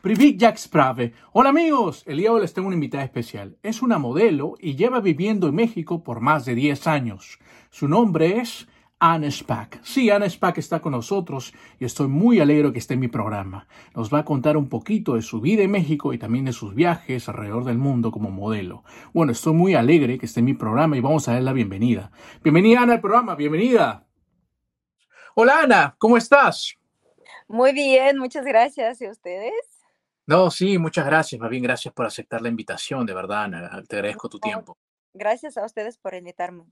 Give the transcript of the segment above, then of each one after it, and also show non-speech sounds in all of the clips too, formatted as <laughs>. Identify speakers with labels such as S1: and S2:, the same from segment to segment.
S1: Privik Jack Sprave. Hola amigos, el día de hoy les tengo una invitada especial. Es una modelo y lleva viviendo en México por más de 10 años. Su nombre es Anne Spack. Sí, Anne Spack está con nosotros y estoy muy alegre que esté en mi programa. Nos va a contar un poquito de su vida en México y también de sus viajes alrededor del mundo como modelo. Bueno, estoy muy alegre que esté en mi programa y vamos a darle la bienvenida. Bienvenida Ana al programa, bienvenida. Hola Ana, ¿cómo estás?
S2: Muy bien, muchas gracias. ¿Y ustedes?
S1: No, sí, muchas gracias. Más bien, gracias por aceptar la invitación, de verdad, Ana. Te agradezco tu tiempo.
S2: Gracias a ustedes por invitarme.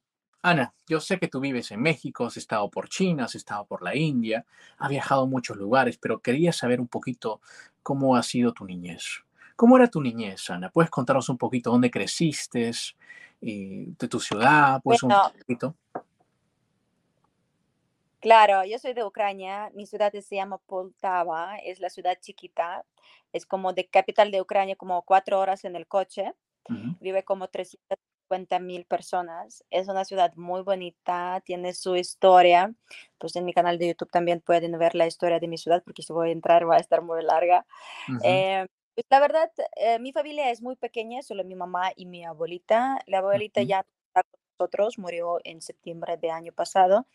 S1: Ana, yo sé que tú vives en México, has estado por China, has estado por la India, has viajado a muchos lugares, pero quería saber un poquito cómo ha sido tu niñez. ¿Cómo era tu niñez, Ana? ¿Puedes contarnos un poquito dónde creciste, y de tu ciudad? Pues un poquito.
S2: Claro, yo soy de Ucrania, mi ciudad se llama Poltava, es la ciudad chiquita, es como de capital de Ucrania, como cuatro horas en el coche, vive como 350 mil personas, es una ciudad muy bonita, tiene su historia, pues en mi canal de YouTube también pueden ver la historia de mi ciudad, porque si voy a entrar va a estar muy larga. Eh, pues, la verdad, eh, mi familia es muy pequeña, solo mi mamá y mi abuelita, la abuelita ya está con nosotros, murió en septiembre de año pasado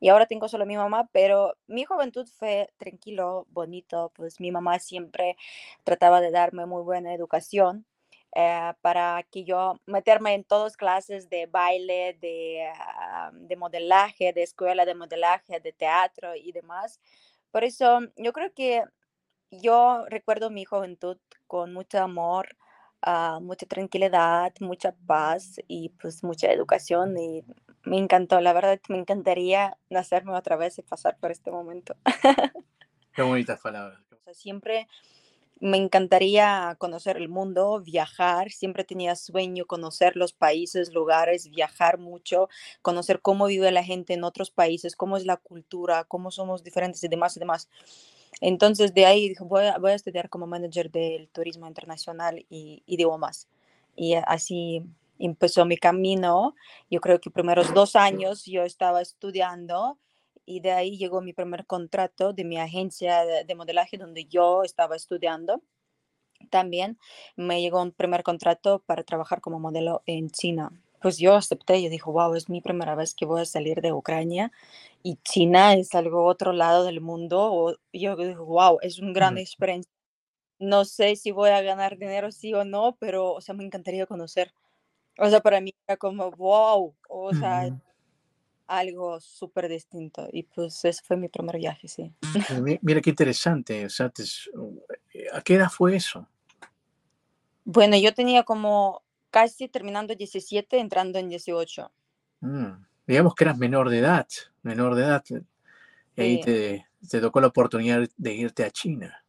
S2: y ahora tengo solo mi mamá, pero mi juventud fue tranquilo, bonito, pues mi mamá siempre trataba de darme muy buena educación. Eh, para que yo meterme en todas clases de baile, de, ah, de modelaje, de escuela de modelaje, de teatro y demás. Por eso yo creo que yo recuerdo mi juventud con mucho amor, uh, mucha tranquilidad, mucha paz y pues mucha educación y me encantó, la verdad me encantaría nacerme otra vez y pasar por este momento. <laughs>
S1: Qué bonitas palabras.
S2: siempre me encantaría conocer el mundo, viajar, siempre tenía sueño conocer los países, lugares, viajar mucho, conocer cómo vive la gente en otros países, cómo es la cultura, cómo somos diferentes y demás y demás. Entonces de ahí dije, voy a, estudiar como manager del turismo internacional y idiomas. Y así empezó mi camino. Yo creo que primeros dos años yo estaba estudiando y de ahí llegó mi primer contrato de mi agencia de, modelaje donde yo estaba estudiando. También me llegó un primer contrato para trabajar como modelo en China. Pues yo acepté, yo dije, wow, es mi primera vez que voy a salir de Ucrania y China es algo otro lado del mundo. O yo dije, wow, es una gran experiencia. No sé si voy a ganar dinero sí o no, pero o sea, me encantaría conocer o sea, para mí era como, wow, o sea, algo súper distinto. Y pues ese fue mi primer viaje, sí. <laughs>
S1: Mira qué interesante. O sea, eh, ¿a qué edad fue eso?
S2: Bueno, yo tenía como casi terminando 17, entrando en 18.
S1: Mm, digamos que eras menor de edad, menor de edad. Y ahí te, te tocó la oportunidad de irte a China.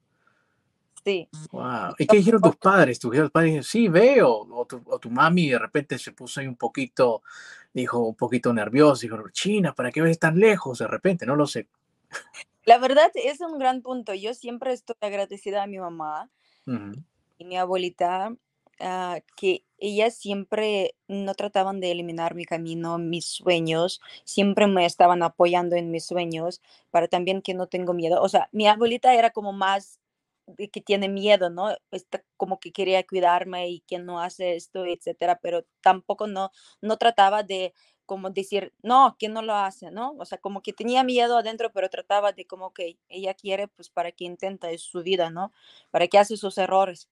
S2: Sí.
S1: Wow. ¿Y qué dijeron tus padres? ¿Tus padres dijeron, sí, veo? O tu, o tu mami de repente se puso ahí un poquito, dijo, un poquito nervioso, dijo, China, ¿para qué ves tan lejos de repente? No lo sé.
S2: La verdad es un gran punto. Yo siempre estoy agradecida a mi mamá y mi abuelita, ah, que ellas siempre no trataban de eliminar mi camino, mis sueños, siempre me estaban apoyando en mis sueños para también que no tengo miedo. O sea, mi abuelita era como más de que tiene miedo, ¿no? Está como que quería cuidarme y que no hace esto, etcétera, pero tampoco no, no trataba de como decir, no, que no lo hace, ¿no? O sea, como que tenía miedo adentro, pero trataba de como que ella quiere, pues para que intenta, es su vida, ¿no? Para que hace sus errores.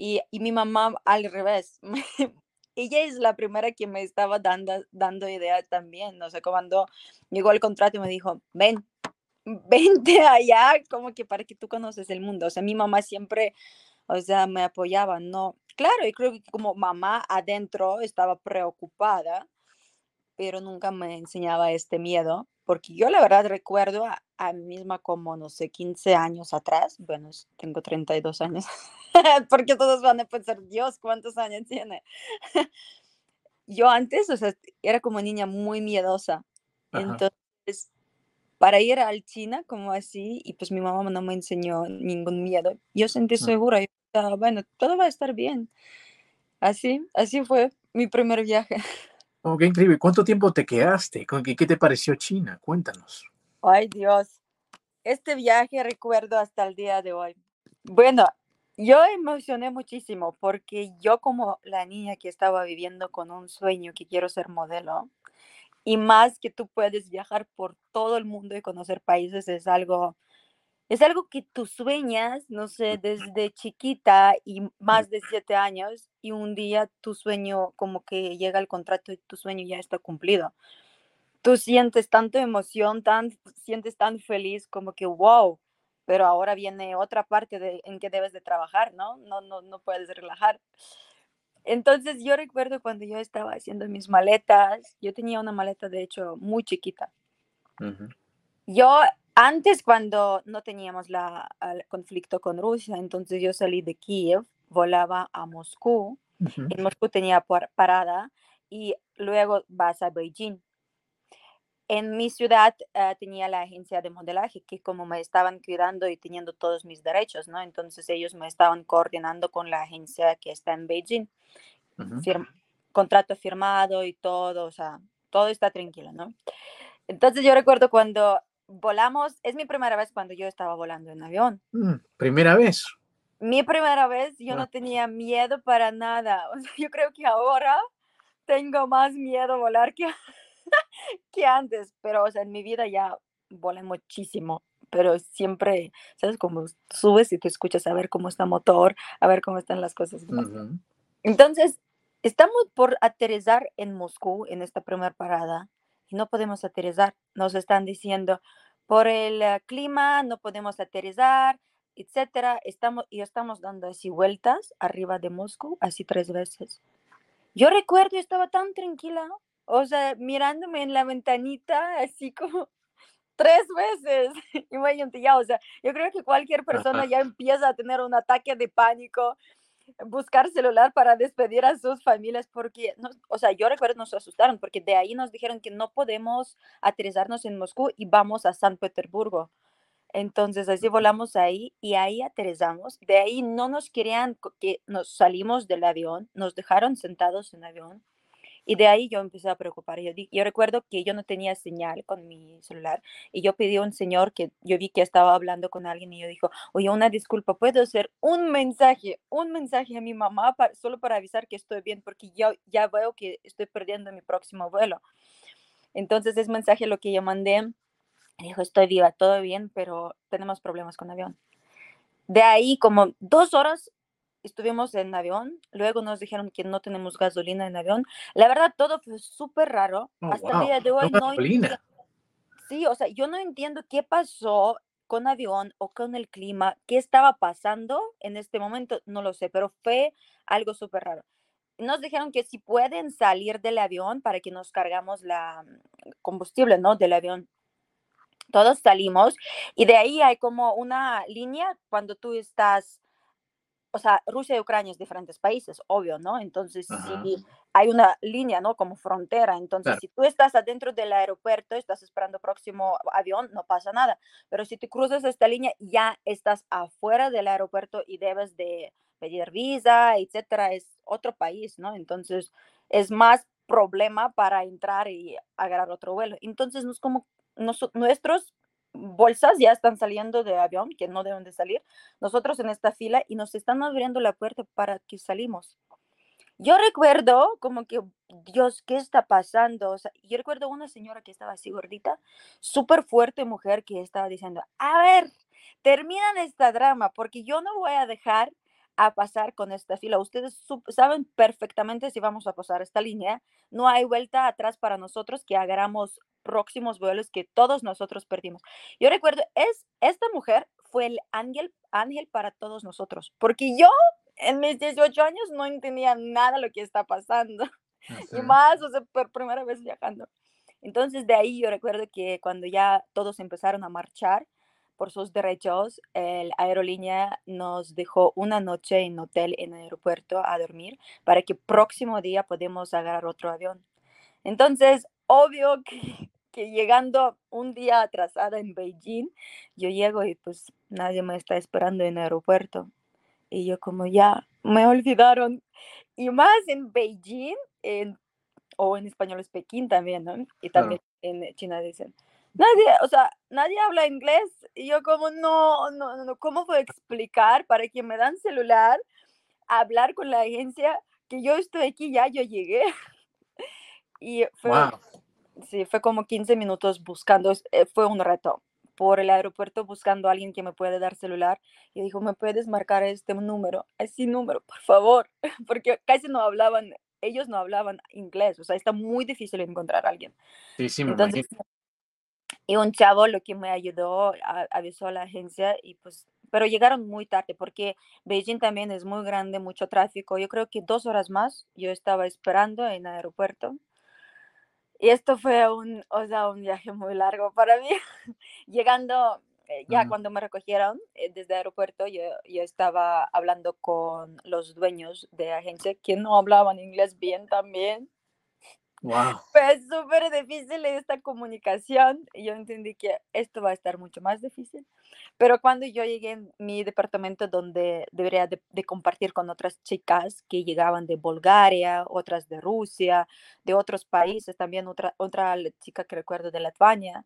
S2: Y, y mi mamá al revés. <laughs> ella es la primera que me estaba dando, dando ideas también, o sea, cuando llegó el contrato y me dijo, ven, <laughs> vente allá, como que para que tú conoces el mundo. O sea, mi mamá siempre, o sea, me apoyaba, ¿no? Claro, y creo que como mamá adentro estaba preocupada, pero nunca me enseñaba este miedo, porque yo la verdad recuerdo a, a mí misma como, no sé, 15 años atrás, bueno, tengo 32 años, <laughs> porque todos van a pensar, Dios, ¿cuántos años tiene? <laughs> yo antes, o sea, era como niña muy miedosa, entonces, para ir al China como así, y pues mi mamá no me enseñó ningún miedo, yo sentí segura, y bueno, todo va a estar bien. Así, así fue mi primer viaje. <laughs>
S1: Oh, qué increíble. ¿Cuánto tiempo te quedaste? ¿Qué, qué te pareció China? Cuéntanos.
S2: Ay, Dios. Este viaje recuerdo hasta el día de hoy. Bueno, yo emocioné muchísimo porque yo como la niña que estaba viviendo con un sueño que quiero ser modelo y más que tú puedes viajar por todo el mundo y conocer países es algo es algo que tú sueñas, no sé, desde chiquita y más de siete años y un día tu sueño como que llega el contrato y tu sueño ya está cumplido. Tú sientes tanto emoción, tan, sientes tan feliz como que wow, pero ahora viene otra parte de, en que debes de trabajar, ¿no? No, no, no puedes relajar. Entonces yo recuerdo cuando yo estaba haciendo mis maletas, yo tenía una maleta de hecho muy chiquita. Yo antes, cuando no teníamos la, el conflicto con Rusia, entonces yo salí de Kiev, volaba a Moscú. En Moscú tenía parada y luego vas a Beijing. En mi ciudad eh, tenía la agencia de modelaje que como me estaban cuidando y teniendo todos mis derechos, ¿no? Entonces ellos me estaban coordinando con la agencia que está en Beijing. contrato firmado y todo, o sea, todo está tranquilo, ¿no? Entonces yo recuerdo cuando volamos, es mi primera vez cuando yo estaba volando en avión.
S1: Mm, primera vez.
S2: Mi primera vez, yo no ah. tenía miedo para nada. <laughs> yo creo que ahora tengo más miedo a volar que, <laughs> que antes, pero o sea, en mi vida ya volé muchísimo, pero siempre, ¿sabes? Como subes y te escuchas a ver cómo está el motor, a ver cómo están las cosas. Entonces, estamos por aterrizar en Moscú en esta primera parada y no podemos aterrizar. Nos están diciendo, por el eh, clima no podemos aterrizar, etcétera. Estamos, y estamos dando así vueltas arriba de Moscú, así tres veces. Yo recuerdo, estaba tan tranquila, o sea, mirándome en la ventanita, así como <laughs> tres veces. <laughs> Imagínate ya, o sea, yo creo que cualquier persona <laughs> ya empieza a tener un ataque de pánico buscar celular para despedir a sus familias porque, o sea, yo recuerdo nos asustaron porque de ahí nos dijeron que no podemos aterrizarnos en Moscú y vamos a San Petersburgo. Entonces así volamos ahí y ahí aterrizamos. De ahí no nos querían que nos salimos del avión, nos dejaron sentados en el avión y de ahí yo empecé a preocupar. Yo, yo recuerdo que yo no tenía señal con mi celular y yo pedí a un señor que yo vi que estaba hablando con alguien y yo dijo, oye, una disculpa, ¿puedo hacer un mensaje, un mensaje a mi mamá solo para avisar que estoy bien porque yo ya veo que estoy perdiendo mi próximo vuelo? Entonces ese mensaje lo que yo mandé, dijo, estoy viva, todo bien, pero tenemos problemas con avión. De ahí como dos horas estuvimos en avión, luego nos dijeron que no tenemos gasolina en avión. La verdad, todo fue súper raro. Oh, Hasta el día de hoy no, Sí, o sea, yo no entiendo qué pasó con avión o con el clima, qué estaba pasando en este momento, no lo sé, pero fue algo súper raro. Nos dijeron que si pueden salir del avión para que nos cargamos la mm, combustible, ¿no? Del avión. Todos salimos y de ahí hay como una línea cuando tú estás o sea, Rusia y Ucrania es diferentes países, obvio, ¿no? Entonces, si hay una línea, ¿no? Como frontera. Entonces, si tú estás adentro del aeropuerto, estás esperando próximo avión, no pasa nada. Pero si tú cruzas esta línea, ya estás afuera del aeropuerto y debes de pedir visa, etcétera. Es otro país, ¿no? Entonces, es más problema para entrar y agarrar otro vuelo. Entonces, no es como nuestros bolsas ya están saliendo de avión, que no deben de salir, nosotros en esta fila y nos están abriendo la puerta para que salimos. Yo recuerdo como que, Dios, ¿qué está pasando? Yo recuerdo una señora que estaba así gordita, súper fuerte mujer que estaba diciendo, a ver, terminan esta drama porque yo no voy a dejar a pasar con esta fila. Ustedes saben perfectamente si vamos a pasar esta línea. No hay vuelta atrás para nosotros que agarramos próximos vuelos que todos nosotros perdimos. Yo recuerdo, es, esta mujer fue el ángel, ángel para todos nosotros, porque yo en mis 18 años no entendía nada lo que está pasando. <laughs> y más, o sea, por primera vez viajando. Entonces de ahí yo recuerdo que cuando ya todos empezaron a marchar por sus derechos, la aerolínea nos dejó una noche en hotel en el aeropuerto a dormir para que próximo día podamos agarrar otro avión. Entonces, obvio que, <laughs> que llegando un día atrasada en Beijing, yo llego y pues nadie me está esperando en el aeropuerto. Y yo como ya me olvidaron. Y más en Beijing, en, o en español es Pekín también, ¿no? Y también en China dicen, nadie, o sea, nadie habla inglés. Y yo como, no, no, no, ¿cómo puedo explicar para que me dan celular, hablar con la agencia que yo estoy aquí, ya yo llegué? <laughs> Y fue, sí, fue como 15 minutos buscando, eh, fue un reto por el aeropuerto buscando a alguien que me puede dar celular y dijo, ¿me puedes marcar este número? Ese número, por favor, <laughs> porque casi no hablaban, ellos no hablaban inglés, o sea, está muy difícil encontrar a alguien.
S1: Sí, sí, me
S2: Entonces, y un chavo lo que me ayudó, avisó a la agencia y pues, pero llegaron muy tarde porque Beijing también es muy grande, mucho tráfico. Yo creo que dos horas más yo estaba esperando en el aeropuerto y esto fue un, o sea, un viaje muy largo para mí. <laughs> Llegando, eh, ya cuando me recogieron eh, desde el aeropuerto, yo, yo, estaba hablando con los dueños de agencia que no hablaban inglés bien también.
S1: Wow.
S2: Fue súper difícil esta comunicación yo entendí que esto va a estar mucho más difícil. Pero cuando yo llegué en mi departamento donde debería de, compartir con otras chicas que llegaban de Bulgaria, otras de Rusia, de otros países, también otra, otra chica que recuerdo de Lituania,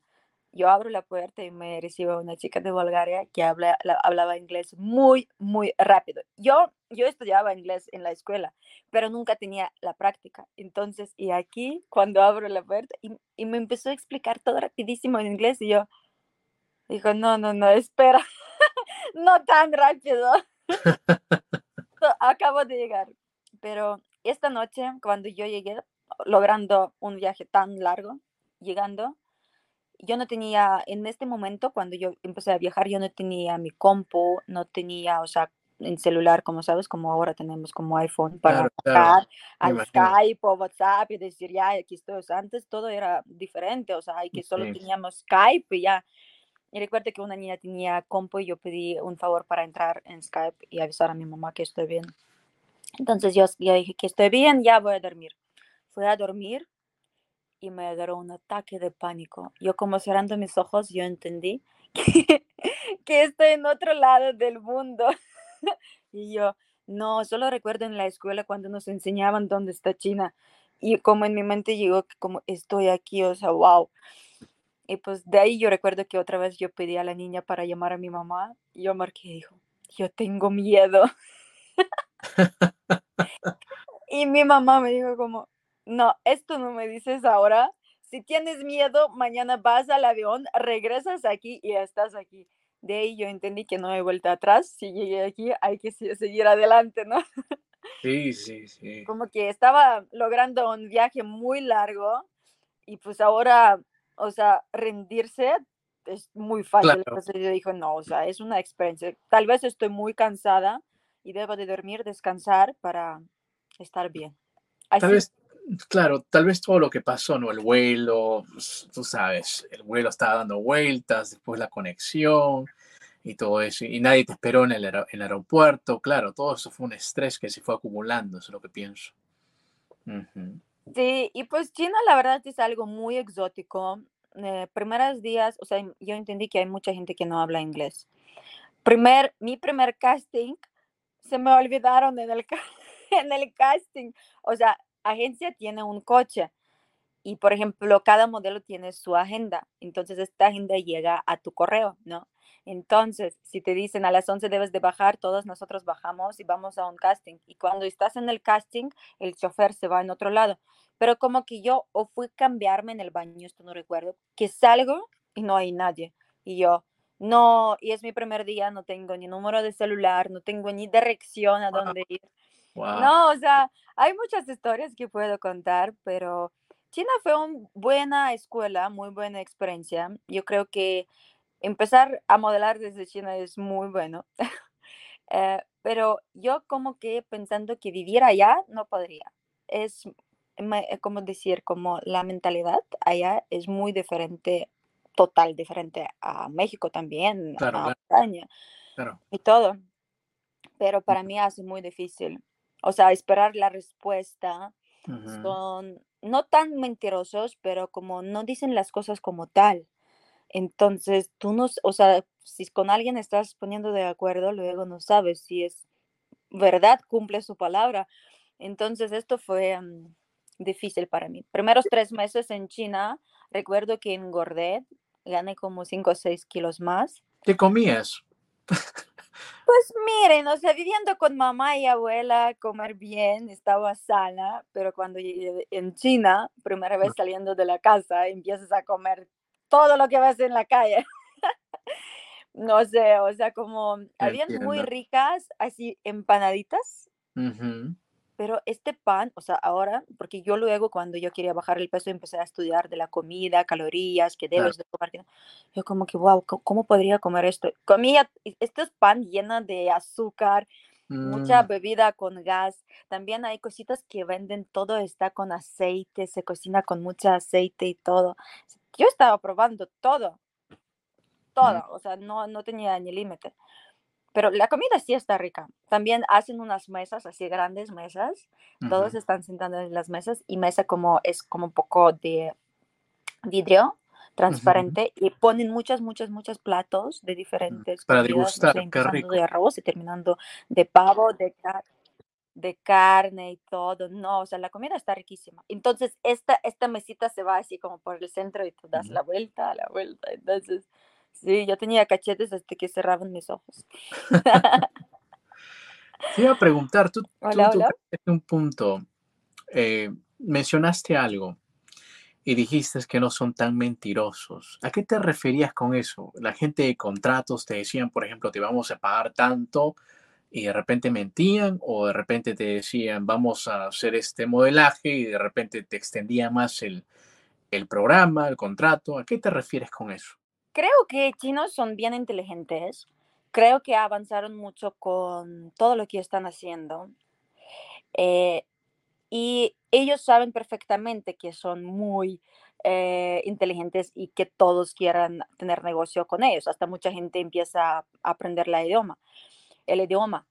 S2: yo abro la puerta y me recibe una chica de Bulgaria que habla, hablaba inglés muy, muy rápido. Yo, yo estudiaba inglés en la escuela, pero nunca tenía la práctica. Entonces, y aquí, cuando abro la puerta, y, y me empezó a explicar todo rapidísimo en inglés, y yo, dijo, no, no, no, espera, <laughs> no tan rápido. <laughs> Acabo de llegar. Pero esta noche, cuando yo llegué, logrando un viaje tan largo, llegando, yo no tenía, en este momento, cuando yo empecé a viajar, yo no tenía mi compu, no tenía, o sea, en celular, como sabes, como ahora tenemos como iPhone para
S1: claro,
S2: al Skype o WhatsApp y decir, ya, aquí estoy. O sea, antes todo era diferente, o sea, que solo teníamos Skype y ya. Y recuerdo que una niña tenía compu y yo pedí un favor para entrar en Skype y avisar a mi mamá que estoy bien. Entonces yo, yo dije que estoy bien, ya voy a dormir. Fui a dormir y me agarró un ataque de pánico. Yo como cerrando mis ojos, yo entendí <laughs> que, que estoy en otro lado del mundo. <laughs> y yo, no, solo recuerdo en la escuela cuando nos enseñaban dónde está China. Y como en mi mente llegó que como estoy aquí, o sea, wow. Y pues de ahí yo recuerdo que otra vez yo pedí a la niña para llamar a mi mamá. Y yo marqué y dijo, yo tengo miedo. <laughs> y mi mamá me dijo como, no, esto no me dices ahora. Si tienes miedo, mañana vas al avión, regresas aquí y estás aquí. De ahí yo entendí que no hay vuelta atrás. Si llegué aquí, hay que seguir adelante, ¿no?
S1: Sí, sí, sí.
S2: Como que estaba logrando un viaje muy largo y pues ahora, o sea, rendirse es muy fácil. Entonces yo dije, no, o sea, es una experiencia. Tal vez estoy muy cansada y debo de dormir, descansar para estar bien.
S1: Tal vez claro, tal vez todo lo que pasó, ¿no? El vuelo, pues, tú sabes, el vuelo estaba dando vueltas, después la conexión y todo eso, y nadie te esperó en el, aeropuerto, claro, todo eso fue un estrés que se fue acumulando, eso es lo que pienso.
S2: Sí, y pues China la verdad es algo muy exótico. Eh, primeros días, o sea, yo entendí que hay mucha gente que no habla inglés. Primer, mi primer casting, se me olvidaron en el, <laughs> en el casting. O sea, agencia tiene un coche y, por ejemplo, cada modelo tiene su agenda. Entonces, esta agenda llega a tu correo, ¿no? Entonces, si te dicen a las 11 debes de bajar, todos nosotros bajamos y vamos a un casting. Y cuando estás en el casting, el chofer se va en otro lado. Pero como que yo o fui cambiarme en el baño, esto no recuerdo, que salgo y no hay nadie. Y yo, no, y es mi primer día, no tengo ni número de celular, no tengo ni dirección a dónde ir. No, o sea, hay muchas historias que puedo contar, pero China fue una buena escuela, muy buena experiencia. Yo creo que empezar a modelar desde China es muy bueno. <laughs> Eh, pero yo como que pensando que viviera allá, no podría. Es como decir, como la mentalidad allá es muy diferente, total diferente a México también, a España y todo. Pero para mí hace muy difícil. O sea, esperar la respuesta son no tan mentirosos, pero como no dicen las cosas como tal. Entonces, tú no, o sea, si con alguien estás poniendo de acuerdo, luego no sabes si es verdad, cumple su palabra. Entonces, esto fue mm, difícil para mí. Primeros tres meses en China, recuerdo que engordé, gané como 5 o 6 kilos más.
S1: ¿Qué comías? <laughs>
S2: Pues miren, o sea, viviendo con mamá y abuela, comer bien, estaba sana, pero cuando llegué en China, primera vez saliendo de la casa, empiezas a comer todo lo que ves en la calle. no sé, o sea, como habían muy ricas, así empanaditas, pero este pan, o sea, ahora, porque yo luego cuando yo quería bajar el peso empecé a estudiar de la comida, calorías, que debes de comer. Yo como que, wow, ¿cómo podría comer esto? Comía, esto es pan llena de azúcar, mucha mm. bebida con gas. También hay cositas que venden, todo está con aceite, se cocina con mucho aceite y todo. Yo estaba probando todo, todo, o sea, no, no tenía ni límite. Pero la comida sí está rica. También hacen unas mesas, así grandes mesas. Todos están sentados en las mesas y mesa como es como un poco de vidrio transparente y ponen muchas, muchas, muchos platos de diferentes
S1: para degustar, no
S2: de arroz y terminando de pavo, de, de carne y todo. No, o sea, la comida está riquísima. Entonces, esta, esta mesita se va así como por el centro y tú das la vuelta, la vuelta. Entonces, Sí, yo tenía cachetes hasta que cerraban mis ojos. <laughs>
S1: Te iba a preguntar, tú, <laughs> tú, un punto, eh, mencionaste algo y dijiste que no son tan mentirosos. ¿A qué te referías con eso? La gente de contratos te decían, por ejemplo, te vamos a pagar tanto y de repente mentían o de repente te decían, vamos a hacer este modelaje y de repente te extendía más el, el programa, el contrato. ¿A qué te refieres con eso?
S2: Creo que chinos son bien inteligentes. Creo que avanzaron mucho con todo lo que están haciendo. Eh, y ellos saben perfectamente que son muy eh, inteligentes y que todos quieran tener negocio con ellos. Hasta mucha gente empieza a aprender la idioma, el idioma.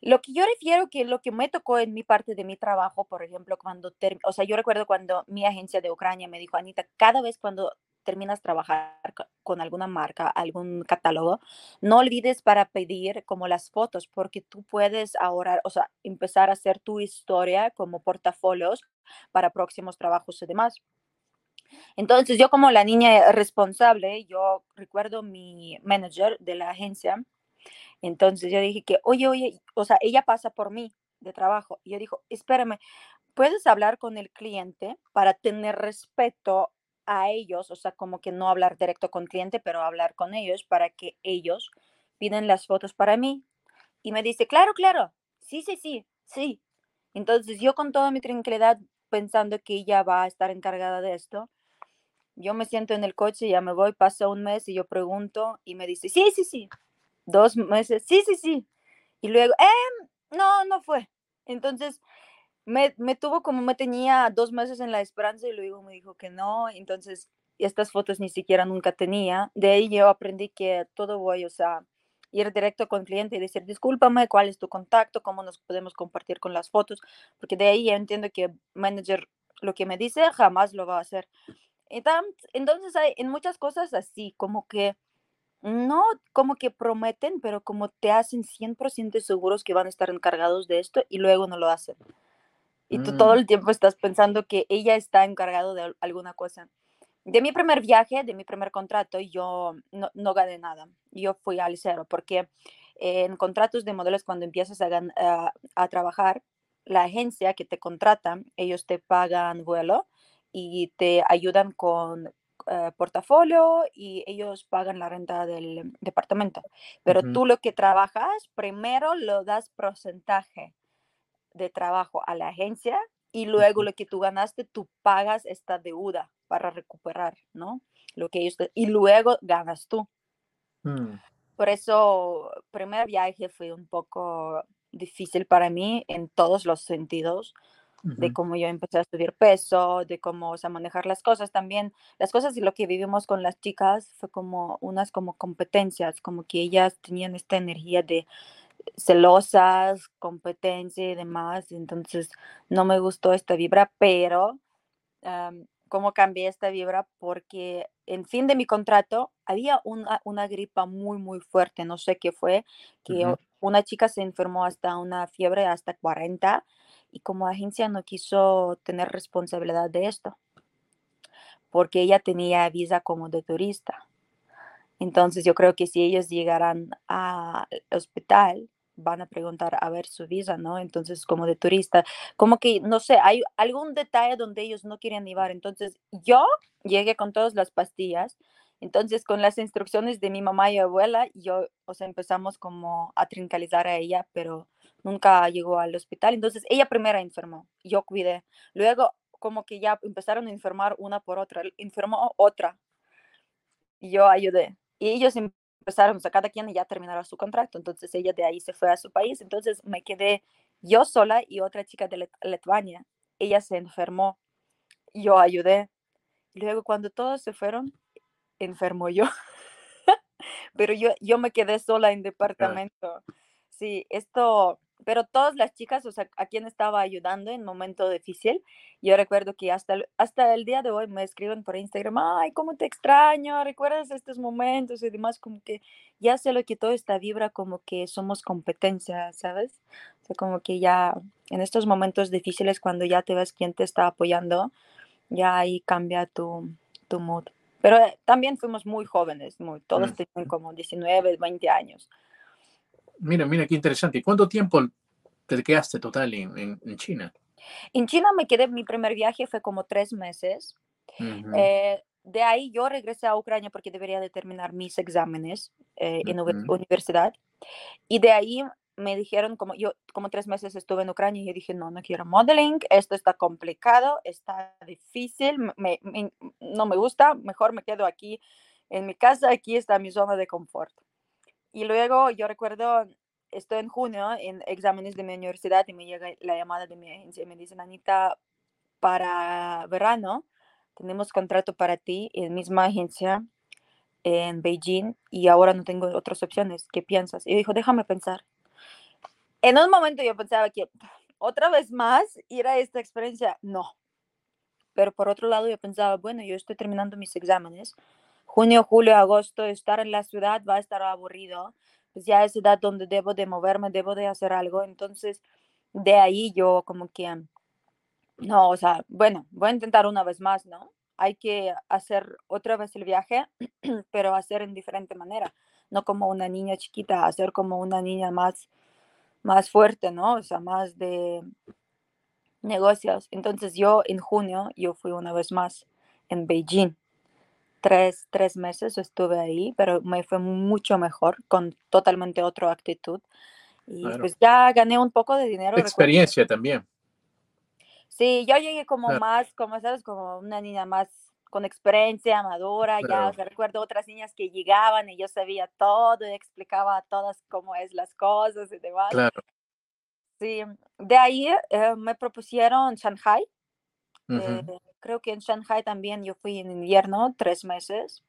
S2: Lo que yo refiero que lo que me tocó en mi parte de mi trabajo, por ejemplo, cuando, o sea, yo recuerdo cuando mi agencia de Ucrania me dijo, Anita, cada vez cuando terminas trabajar con alguna marca, algún catálogo, no olvides para pedir como las fotos, porque tú puedes ahora, o sea, empezar a hacer tu historia como portafolios para próximos trabajos y demás. Entonces, yo como la niña responsable, yo recuerdo mi manager de la agencia, entonces yo dije que, oye, oye, o sea, ella pasa por mí de trabajo. Y yo dijo, espérame, puedes hablar con el cliente para tener respeto a ellos, o sea, como que no hablar directo con cliente, pero hablar con ellos para que ellos piden las fotos para mí. Y me dice, claro, claro, sí, sí, sí, sí. Entonces yo con toda mi tranquilidad, pensando que ella va a estar encargada de esto, yo me siento en el coche, ya me voy, pasa un mes y yo pregunto y me dice, sí, sí, sí. Dos meses, sí, sí, sí. Y luego, eh, no, no fue. Entonces, me, me, tuvo como me tenía dos meses en la esperanza y luego me dijo que no, entonces estas fotos ni siquiera nunca tenía. De ahí yo aprendí que todo voy, o sea, ir directo con el cliente y decir, discúlpame, ¿cuál es tu contacto? ¿Cómo nos podemos compartir con las fotos? Porque de ahí yo entiendo que manager lo que me dice jamás lo va a hacer. Entonces hay en muchas cosas así, como que no como que prometen, pero como te hacen 100% seguros que van a estar encargados de esto y luego no lo hacen y tú todo mm. el tiempo estás pensando que ella está encargado de alguna cosa. De mi primer viaje, de mi primer contrato, yo no, no gané nada. Yo fui al cero porque en contratos de modelos cuando empiezas a, a, trabajar, la agencia que te contrata, ellos te pagan vuelo y te ayudan con eh, portafolio y ellos pagan la renta del departamento. Pero tú lo que trabajas, primero lo das porcentaje de trabajo a la agencia y luego lo que tú ganaste, tú pagas esta deuda para recuperar, ¿no? Lo que ellos y luego ganas tú. Mm. Por eso, primer viaje fue un poco difícil para mí en todos los sentidos, de cómo yo empecé a subir peso, de cómo, o sea, manejar las cosas también. Las cosas y lo que vivimos con las chicas fue como unas como competencias, como que ellas tenían esta energía de celosas, competencia y demás. Entonces, no me gustó esta vibra, pero cómo cambié esta vibra porque en fin de mi contrato había una, una gripa muy, muy fuerte, no sé qué fue, que una chica se enfermó hasta una fiebre hasta 40 y como agencia no quiso tener responsabilidad de esto porque ella tenía visa como de turista. Entonces yo creo que si ellos llegaran al hospital, van a preguntar a ver su visa, ¿no? Entonces, como de turista, como que, no sé, hay algún detalle donde ellos no quieren llevar. Entonces, yo llegué con todas las pastillas. Entonces, con las instrucciones de mi mamá y abuela, yo, o sea, empezamos como a trincalizar a ella, pero nunca llegó al hospital. Entonces, ella primero enfermó, yo cuidé. Luego, como que ya empezaron a enfermar una por otra, enfermó otra, y yo ayudé. Y ellos empezaron, a cada quien ya terminara su contrato. Entonces ella de ahí se fue a su país. Entonces me quedé yo sola y otra chica de Lituania. Ella se enfermó. Yo ayudé. Luego cuando todos se fueron, enfermó yo. <laughs> Pero yo, yo me quedé sola en departamento. Sí, esto pero todas las chicas, o sea, a quien estaba ayudando en momento difícil, yo recuerdo que hasta el, hasta el día de hoy me escriben por Instagram, ay, cómo te extraño, recuerdas estos momentos y demás, como que ya se lo quitó esta vibra como que somos competencia, ¿sabes? O sea, como que ya en estos momentos difíciles, cuando ya te ves quién te está apoyando, ya ahí cambia tu, tu mood. Pero eh, también fuimos muy jóvenes, muy, todos tenían como 19, 20 años.
S1: Mira, mira, qué interesante. ¿Y cuánto tiempo te quedaste total en, en, China?
S2: En China me quedé, mi primer viaje fue como tres meses. Eh, de ahí yo regresé a Ucrania porque debería de terminar mis exámenes eh, en universidad. Y de ahí me dijeron, como yo como tres meses estuve en Ucrania y yo dije, no, no quiero modeling, esto está complicado, está difícil, me, no me gusta, mejor me quedo aquí en mi casa, aquí está mi zona de confort. Y luego yo recuerdo, estoy en junio en exámenes de mi universidad y me llega la llamada de mi agencia y me dicen, Anita, para verano tenemos contrato para ti en misma agencia en Beijing y ahora no tengo otras opciones. ¿Qué piensas? Y dijo, déjame pensar. En un momento yo pensaba que otra vez más ir a esta experiencia, no. Pero por otro lado yo pensaba, bueno, yo estoy terminando mis exámenes, junio, julio, agosto, estar en la ciudad va a estar aburrido, pues ya es edad donde debo de moverme, debo de hacer algo, entonces de ahí yo como que, no, o sea, bueno, voy a intentar una vez más, ¿no? Hay que hacer otra vez el viaje, <clears throat> pero hacer en diferente manera, no como una niña chiquita, hacer como una niña más, más fuerte, ¿no? O sea, más de negocios. Entonces yo en junio, yo fui una vez más en Beijing tres, tres meses estuve ahí, pero me fue mucho mejor, con totalmente otra actitud. Y pues ya gané un poco de dinero.
S1: Experiencia también.
S2: Sí, yo llegué como más, como sabes, como una niña más con experiencia, madura, ya recuerdo otras niñas que llegaban y yo sabía todo y explicaba a todas cómo es las cosas y demás. Claro. Sí, de ahí eh, me propusieron Shanghai, eh, creo que en Shanghai también yo fui en invierno, tres meses.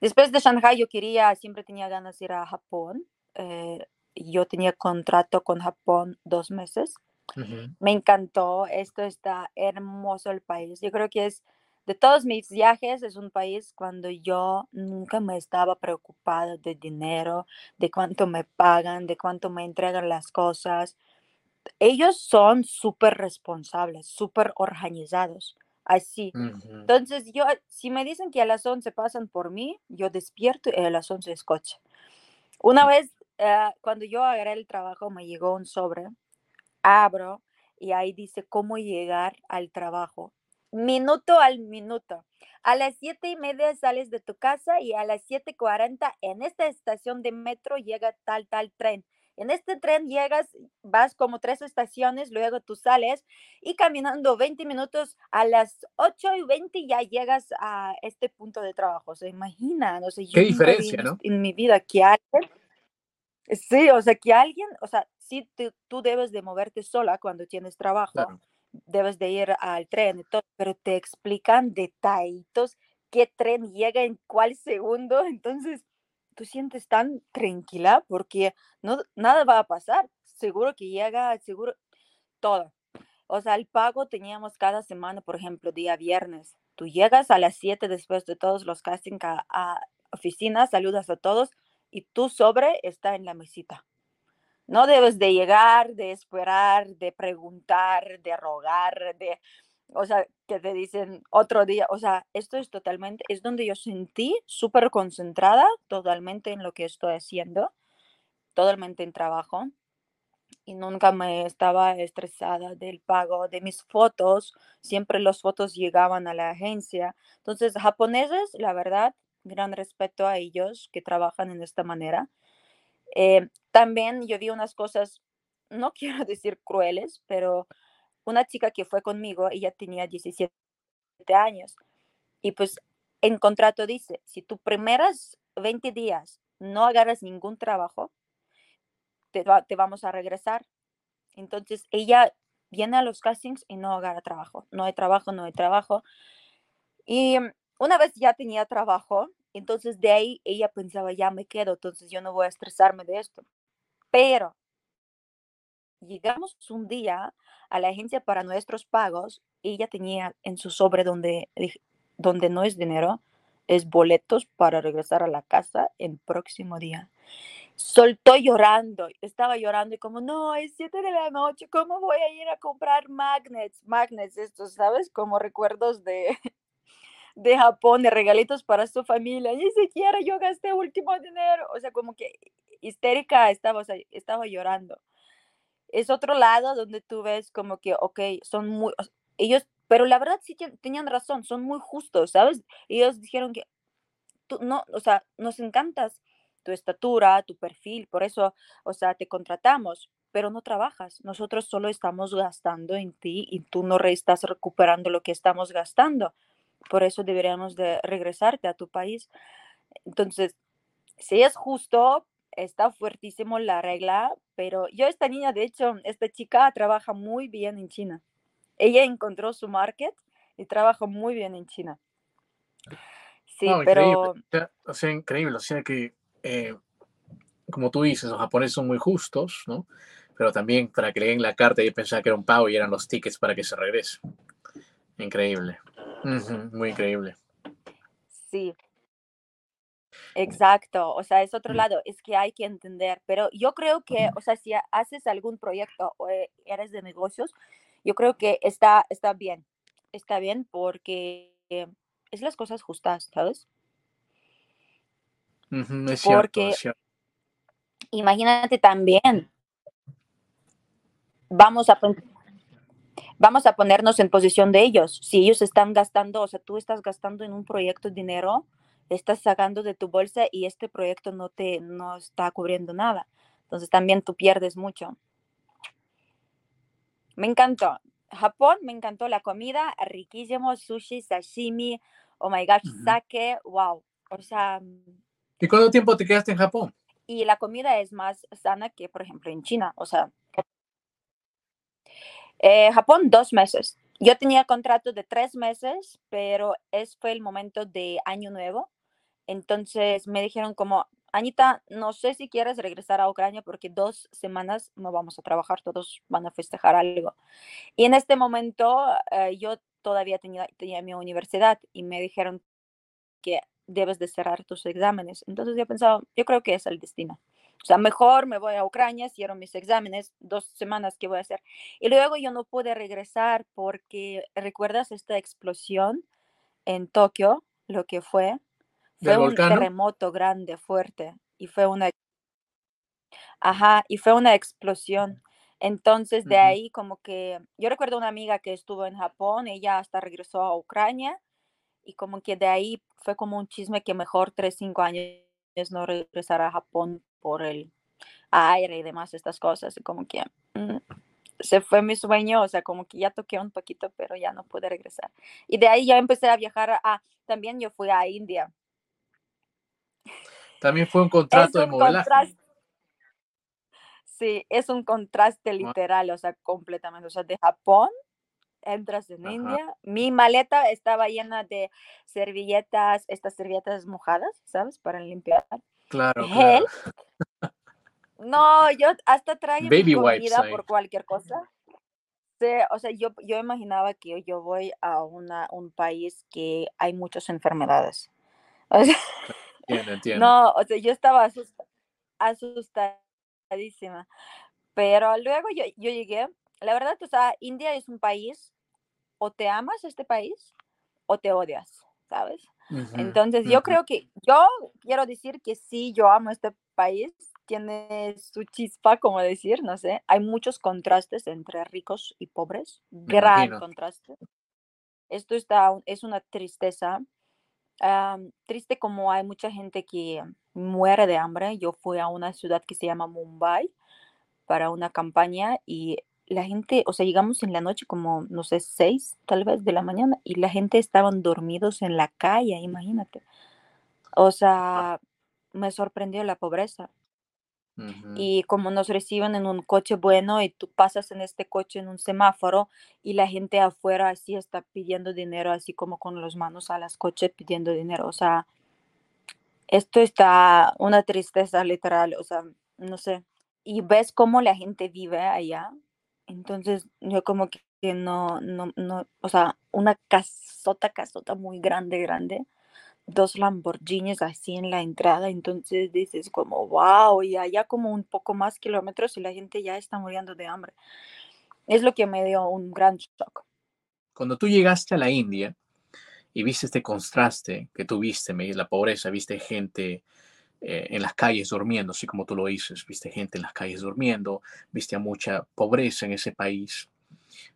S2: Después de Shanghai yo quería, siempre tenía ganas de ir a Japón. Eh, yo tenía contrato con Japón dos meses. Me encantó, esto está hermoso el país. Yo creo que es, de todos mis viajes, es un país cuando yo nunca me estaba preocupada de dinero, de cuánto me pagan, de cuánto me entregan las cosas ellos son súper responsables, súper organizados, así. Entonces, yo, si me dicen que a las 11 pasan por mí, yo despierto y a las 11 es coche. Una vez, eh, cuando yo agarré el trabajo, me llegó un sobre, abro y ahí dice cómo llegar al trabajo. Minuto al minuto. A las siete y media sales de tu casa y a las 7.40 en esta estación de metro llega tal, tal tren en este tren llegas, vas como tres estaciones, luego tú sales y caminando 20 minutos a las 8 y 20 ya llegas a este punto de trabajo. O sea, imagina, no sé,
S1: ¿Qué diferencia, no?
S2: En mi vida que alguien, sí, o sea, que alguien, o sea, sí tú debes de moverte sola cuando tienes trabajo, debes de ir al tren y todo, pero te explican detallitos, qué tren llega en cuál segundo, <laughs> entonces tú sientes tan tranquila porque no, nada va a pasar, seguro que llega, seguro, todo. O sea, el pago teníamos cada semana, por ejemplo, día viernes. Tú llegas a las 7 después de todos los castings a, a saludas a todos y tu sobre está en la mesita. No debes de llegar, de esperar, de preguntar, de rogar, de, o sea, que te dicen otro día, o sea, esto es totalmente, es donde yo sentí súper concentrada totalmente en lo que estoy haciendo, totalmente en trabajo y nunca me estaba estresada del pago de mis fotos, siempre las fotos llegaban a la agencia. Entonces, japoneses, la verdad, gran respeto a ellos que trabajan en esta manera. Eh, también yo vi unas cosas, no <laughs> quiero decir crueles, pero una chica que fue conmigo, ella tenía 17 años y pues en contrato dice, si tu primeras 20 días no agarras ningún trabajo, te, te vamos a regresar. Entonces ella viene a los castings y no agarra trabajo, no hay trabajo, no hay trabajo. Y una vez ya tenía trabajo, entonces de ahí ella pensaba, ya me quedo, entonces yo no voy a estresarme de esto. Pero llegamos un día a la agencia para nuestros pagos y ella tenía en su sobre donde, donde no es dinero, es boletos para regresar a la casa el próximo día. Soltó llorando, estaba llorando y como, no, es 7 de la noche, ¿cómo voy a ir a comprar magnets? Magnets, estos, ¿sabes? Como recuerdos de, <laughs> de Japón, de regalitos para su familia. Ni siquiera yo gasté último dinero. O sea, como que histérica estaba, estaba llorando. Es otro lado donde tú ves como que, ok, son muy, ellos, pero la verdad sí tenían razón, son muy justos, ¿sabes? Ellos dijeron que tú no, o sea, nos encantas tu estatura, tu perfil, por eso, o sea, te contratamos, pero no trabajas. Nosotros solo estamos gastando en ti y tú no estás recuperando lo que estamos gastando. Por eso deberíamos de regresarte a tu país. Entonces, si es justo, está fuertísimo la regla, pero yo esta niña, de hecho, esta chica trabaja muy bien en China. Ella encontró su market y trabaja muy bien en China.
S1: Sí, pero... O sea, increíble, o sea que, eh, como tú dices, los japoneses son muy justos, ¿no? Pero también para que le den la carta y pensaba que era un pago y eran los tickets para que se regrese. Increíble muy increíble.
S2: Sí. Exacto, o sea, es otro mm. lado, es que hay que entender, pero yo creo que, o sea, si haces algún proyecto o e, eres de negocios, yo creo que está, está bien, está bien porque es las cosas justas, ¿sabes?
S1: es cierto, porque
S2: imagínate también, vamos a vamos a ponernos en posición de ellos. Si ellos están gastando, o sea, tú estás gastando en un proyecto dinero, estás sacando de tu bolsa y este proyecto no te no está cubriendo nada. Entonces también tú pierdes mucho. Me encantó. Japón, me encantó la comida, riquísimo, sushi, sashimi, oh my gosh, sake, wow. O sea...
S1: ¿Y cuánto tiempo te quedaste en Japón?
S2: Y la comida es más sana que, por ejemplo, en China. O sea, eh, Japón, dos meses. Yo tenía contrato de tres meses, pero es fue el momento de año nuevo. Entonces me dijeron como, Anita, no sé si quieres regresar a Ucrania porque dos semanas no vamos a trabajar, todos van a festejar algo. Y en este momento eh, yo todavía tenía, tenía mi universidad y me dijeron que debes de cerrar tus exámenes. Entonces yo pensaba, yo creo que es el destino. O sea, mejor me voy a Ucrania, cierro mis exámenes, dos semanas que voy a hacer. Y luego yo no pude regresar porque, ¿recuerdas esta explosión en Tokio? Lo que fue. Fue un terremoto grande, fuerte. Y fue una... Ajá, y fue una explosión. Entonces, de ahí como que, yo recuerdo una amiga que estuvo en Japón, ella hasta regresó a Ucrania y como que de ahí fue como un chisme que mejor tres, cinco años no regresar a Japón por el aire y demás, estas cosas, y como que mm, se fue mi sueño, o sea, como que ya toqué un poquito, pero ya no pude regresar. Y de ahí ya empecé a viajar, a, también yo fui a India.
S1: También fue un contrato de modelaje.
S2: Sí, es un contraste literal, o sea, completamente. O sea, de Japón entras en India. Mi maleta estaba llena de servilletas, estas servilletas mojadas, ¿sabes? Para limpiar.
S1: Claro. claro.
S2: No, yo hasta traigo mi comida por cualquier cosa. Sí, o sea, yo, yo imaginaba que yo voy a una, un país que hay muchas enfermedades.
S1: Entiendo, entiendo.
S2: No, o sea, yo estaba asustadísima. Pero luego yo, yo llegué, la verdad, o sea, India es un país, o te amas este país, o te odias, ¿sabes? Entonces, yo creo que, yo quiero decir que sí, yo amo este país, tiene su chispa, como decir, no sé, hay muchos contrastes entre ricos y pobres, gran contraste. Esto está, es una tristeza, triste como hay mucha gente que muere de hambre. Yo fui a una ciudad que se llama Mumbai para una campaña y la gente, o sea, llegamos en la noche como, no sé, seis tal vez de la mañana y la gente estaban dormidos en la calle, imagínate. O sea, me sorprendió la pobreza. Y como nos reciben en un coche bueno y tú pasas en este coche en un semáforo y la gente afuera así está pidiendo dinero, así como con las manos a las coches pidiendo dinero. O sea, esto está una tristeza literal, o sea, no sé. Y ves cómo la gente vive allá. Entonces yo como que no, no, no, o sea, una casota, casota muy grande, grande dos Lamborghinis así en la entrada, entonces dices como, wow, y allá como un poco más kilómetros y la gente ya está muriendo de hambre. Es lo que me dio un gran shock.
S1: Cuando tú llegaste a la India y viste este contraste que tuviste, la pobreza, viste gente eh, en las calles durmiendo, así como tú lo dices, viste gente en las calles durmiendo, viste a mucha pobreza en ese país.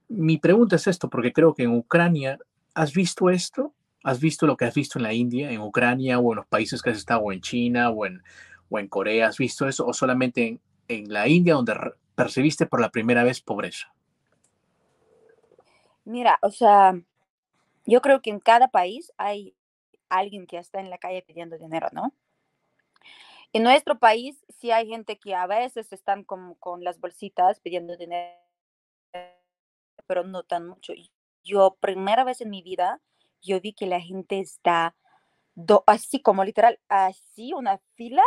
S1: Mi pregunta es esto, porque creo que en Ucrania, ¿has visto esto? ¿Has visto lo que has visto en la India, en Ucrania o en los países que has estado, o en China o en, Corea? ¿Has visto eso o solamente en, en la India donde percibiste por la primera vez pobreza?
S2: Mira, o sea, yo creo que en cada país hay alguien que está en la calle pidiendo dinero, ¿no? En nuestro país sí hay gente que a veces están con, con las bolsitas pidiendo dinero, pero no tan mucho. Yo, primera vez en mi vida, yo vi que la gente está así como literal, así una fila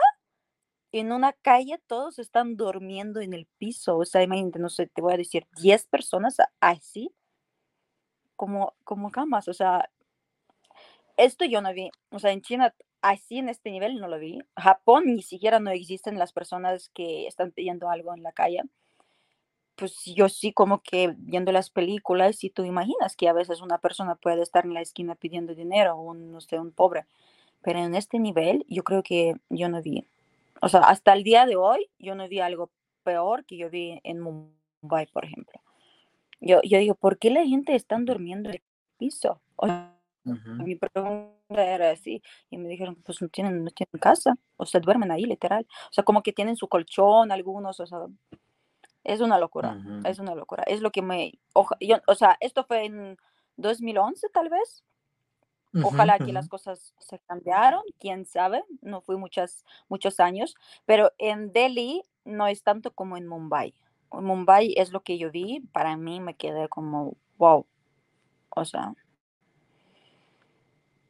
S2: en una calle, todos están durmiendo en el piso. O sea, imagínate, no sé, te voy a decir, 10 personas así, como, como camas. O sea, esto yo no vi. O sea, en China, así en este nivel no lo vi. Japón ni siquiera no existen las personas que están pidiendo algo en la calle pues yo sí como que viendo las películas y tú imaginas que a veces una persona puede estar en la esquina pidiendo dinero o un, no sé, un pobre, pero en este nivel yo creo que yo no vi, o sea, hasta el día de hoy yo no vi algo peor que yo vi en Mumbai, por ejemplo. Yo, yo digo, ¿por qué la gente está durmiendo en el piso? O Mi pregunta era así, y me dijeron, pues no tienen, no tienen casa, o sea, duermen ahí literal, o sea, como que tienen su colchón algunos, o sea, es una locura, es una locura. Es lo que me... o sea, esto fue en 2011 tal vez. Ojalá que las cosas se cambiaron, quién sabe, no fui muchas, muchos años, pero en Delhi no es tanto como en Mumbai. En Mumbai es lo que yo vi, para mí me quedé como, wow, o sea.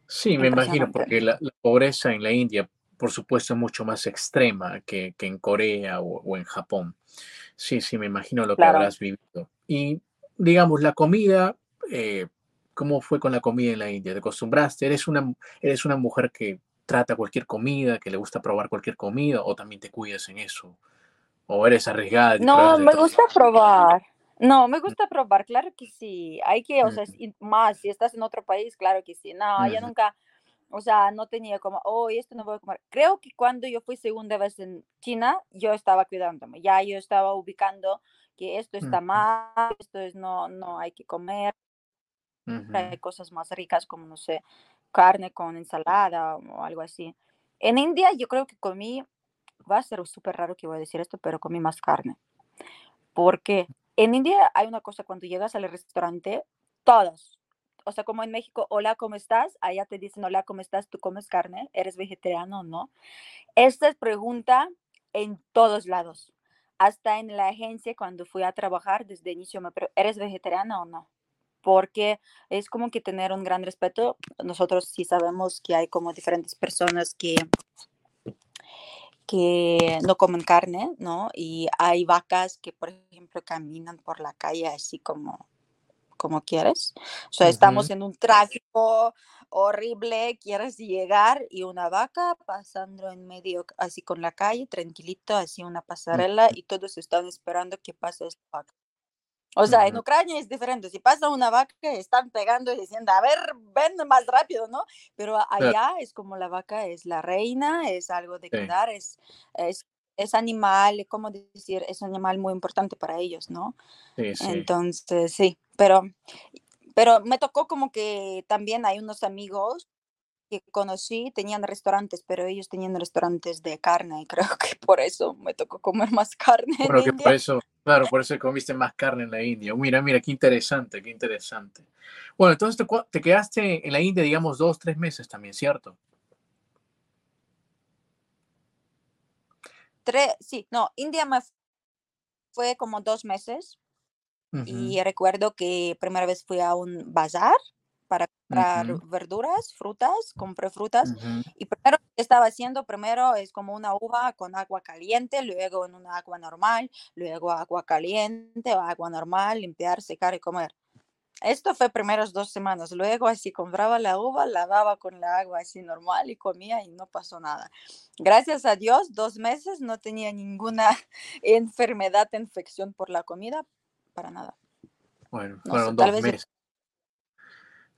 S1: Sí, me imagino, porque la, pobreza en la India, por supuesto, es mucho más extrema que, en Corea o en Japón. Sí, sí, me imagino lo que habrás vivido. Y digamos, la comida, eh, ¿cómo fue con la comida en la India? ¿Te acostumbraste? ¿Eres una, ¿Eres una mujer que trata cualquier comida, que le gusta probar cualquier comida o también te cuidas en eso? ¿O eres arriesgada?
S2: No, me gusta probar. No, me gusta probar, claro que sí. Hay que, o sea, más, si estás en otro país, claro que sí. No, yo nunca, o sea, no tenía como, oh, esto no voy a comer. Creo que cuando yo fui segunda vez en China, yo estaba cuidándome. Ya yo estaba ubicando que esto está mal, esto es no, no hay que comer. Hay cosas más ricas como, no sé, carne con ensalada o algo así. En India yo creo que comí, va a ser súper raro que voy a decir esto, pero comí más carne. Porque en India hay una cosa, cuando llegas al restaurante, todos, o sea, como en México, hola, ¿cómo estás? Allá te dicen, hola, ¿cómo estás? ¿Tú comes carne? ¿Eres vegetariano o no? Esta es pregunta en todos lados. hasta en la agencia cuando fui a trabajar desde inicio me ¿eres vegetariana o no? Porque es como que tener un gran respeto. Nosotros sí sabemos que hay como diferentes personas que que no comen carne, ¿no? Y hay vacas que, por ejemplo, caminan por la calle así como, como quieres. O sea, estamos en un tráfico horrible, quieres llegar y una vaca pasando en medio, así con la calle, tranquilito, así una pasarela y todos están esperando que pase esta vaca. O sea, en Ucrania es diferente. Si pasa una vaca, están pegando y diciendo, a ver, ven más rápido, ¿no? Pero allá es como la vaca es la reina, es algo de cuidar, es, es, es, animal, ¿cómo decir? Es un animal muy importante para ellos, ¿no? Sí, sí. Entonces, sí, pero, pero me tocó como que también hay unos amigos que conocí tenían restaurantes, pero ellos tenían restaurantes de carne y <laughs> creo que por eso me tocó comer más carne.
S1: Bueno, que por eso, claro, por eso comiste más carne en la India. Mira, mira, qué interesante, qué interesante. Bueno, entonces te, quedaste en la India, digamos, dos, tres meses también, ¿cierto?
S2: Tres, sí, no, India me fue como dos meses. Y recuerdo que primera vez fui a un bazar para comprar verduras, frutas, compré frutas. Y primero que estaba haciendo, primero es como una uva con agua caliente, luego en una agua normal, luego agua caliente, agua normal, limpiar, secar y comer. Esto fue primeros dos semanas. Luego así compraba la uva, lavaba con la agua así normal y comía y no pasó nada. Gracias a Dios, dos meses no tenía ninguna <laughs> enfermedad, infección por la comida, para nada.
S1: Bueno, fueron <laughs> dos meses.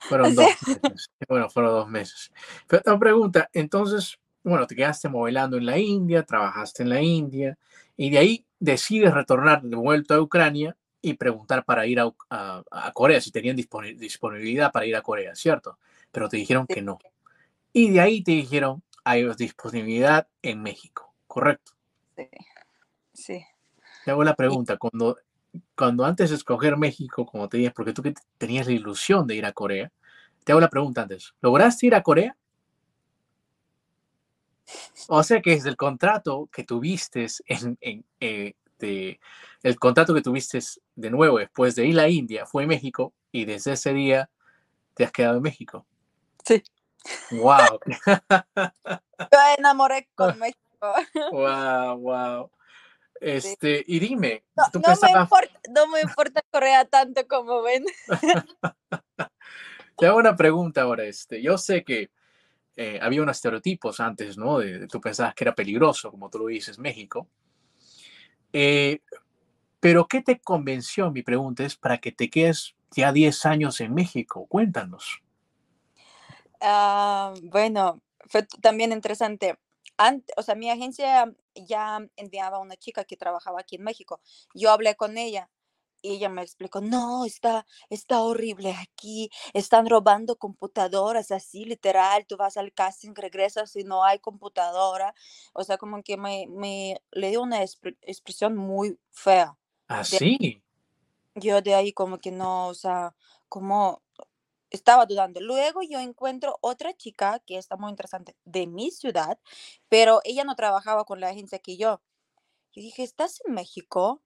S1: Fueron dos meses. Bueno, fueron dos meses. Pero una pregunta, entonces, bueno, te quedaste modelando en la India, trabajaste en la India, y de ahí decides retornar de vuelta a Ucrania y preguntar para ir a, a, Corea, si tenían disponibilidad para ir a Corea, ¿cierto? Pero te dijeron que no. Y de ahí te dijeron, hay disponibilidad en México, ¿correcto?
S2: Sí. Sí.
S1: Te hago la pregunta, cuando cuando antes de escoger México, como te dije, porque tú tenías la ilusión de ir a Corea, te hago la pregunta antes, ¿lograste ir a Corea? <laughs> O sea que es el contrato que tuviste en, eh, el contrato que tuviste de nuevo después de ir a India fue en México y desde ese día te has quedado en México.
S2: Sí.
S1: Wow. <laughs>
S2: Yo enamoré con México. <laughs>
S1: Wow, wow. Este, y dime,
S2: no, me importa, no me importa Corea tanto como ven. <laughs>
S1: Te hago una pregunta ahora. Este, yo sé que eh, había unos estereotipos antes, ¿no? De, tú pensabas que era peligroso, como tú lo dices, México. Eh, pero ¿qué te convenció? Mi pregunta es para que te quedes ya 10 años en México. Cuéntanos.
S2: Ah, bueno, fue también interesante o sea, mi agencia ya enviaba a una chica que trabajaba aquí en México. Yo hablé con ella y ella me explicó, no, está, está horrible aquí, están robando computadoras, así literal, tú vas al casting, regresas y no hay computadora. O sea, como que me, me le dio una expresión muy fea.
S1: Así.
S2: ¿Ah, yo de ahí como que no, o sea, como estaba dudando. Luego yo encuentro otra chica que está muy interesante de mi ciudad, pero ella no trabajaba con la agencia que yo. Yo dije, ¿estás en México?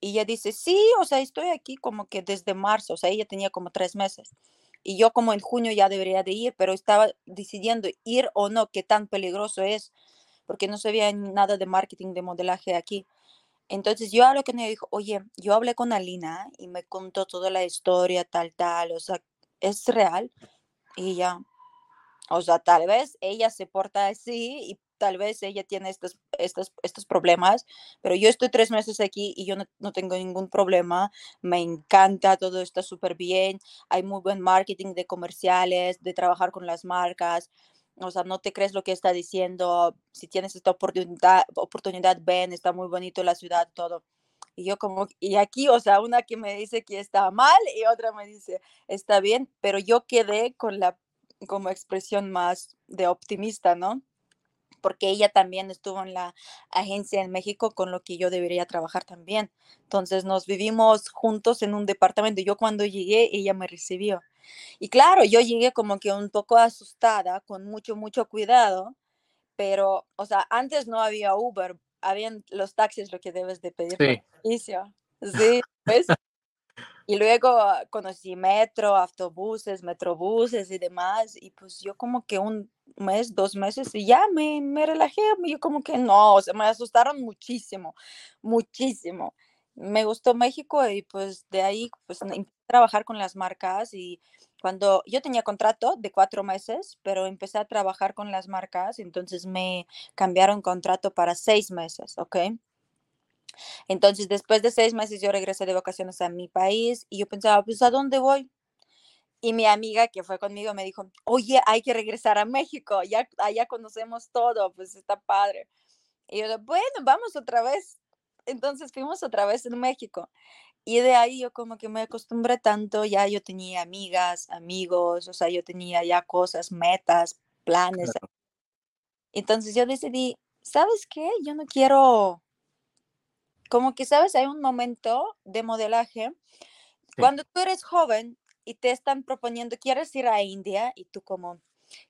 S2: Y ella dice, sí, o sea, estoy aquí como que desde marzo, o sea, ella tenía como tres meses. Y yo como en junio ya debería de ir, pero estaba decidiendo ir o no, qué tan peligroso es, porque no sabía nada de marketing, de modelaje aquí. Entonces yo hablo con ella y dijo, oye, yo hablé con Alina y me contó toda la historia, tal, tal, o sea, es real y ya, o sea, tal vez ella se porta así y tal vez ella tiene estos, estos, estos problemas, pero yo estoy tres meses aquí y yo no, no tengo ningún problema, me encanta, todo está súper bien, hay muy buen marketing de comerciales, de trabajar con las marcas, o sea, no te crees lo que está diciendo, si tienes esta oportunidad, oportunidad ven, está muy bonito la ciudad, todo. Y yo como, y aquí, o sea, una que me dice que está mal y otra me dice, está bien, pero yo quedé con la como expresión más de optimista, ¿no? Porque ella también estuvo en la agencia en México con lo que yo debería trabajar también. Entonces nos vivimos juntos en un departamento. Yo cuando llegué, ella me recibió. Y claro, yo llegué como que un poco asustada, con mucho, mucho cuidado, pero, o sea, antes no había Uber, habían los taxis lo que debes de pedir sí. servicio. Sí, pues. Y luego conocí metro, autobuses, metrobuses y demás. Y pues yo como que un mes, dos meses y ya me, me relajé. Yo como que no, o sea, me asustaron muchísimo, muchísimo. Me gustó México y pues de ahí pues trabajar con las marcas y cuando yo tenía contrato de cuatro meses, pero empecé a trabajar con las marcas, entonces me cambiaron contrato para seis meses, ¿ok? Entonces, después de seis meses, yo regresé de vacaciones a mi país y yo pensaba, pues, ¿a dónde voy? Y mi amiga que fue conmigo me dijo, oye, hay que regresar a México, ya allá conocemos todo, pues está padre. Y yo, bueno, vamos otra vez. Entonces fuimos otra vez en México. Y de ahí yo como que me acostumbré tanto, ya yo tenía amigas, amigos, o sea, yo tenía ya cosas, metas, planes. Entonces yo decidí, ¿sabes qué? Yo no quiero como que, ¿sabes? Hay un momento de modelaje. Cuando tú eres joven y te están proponiendo, quieres ir a India y tú como,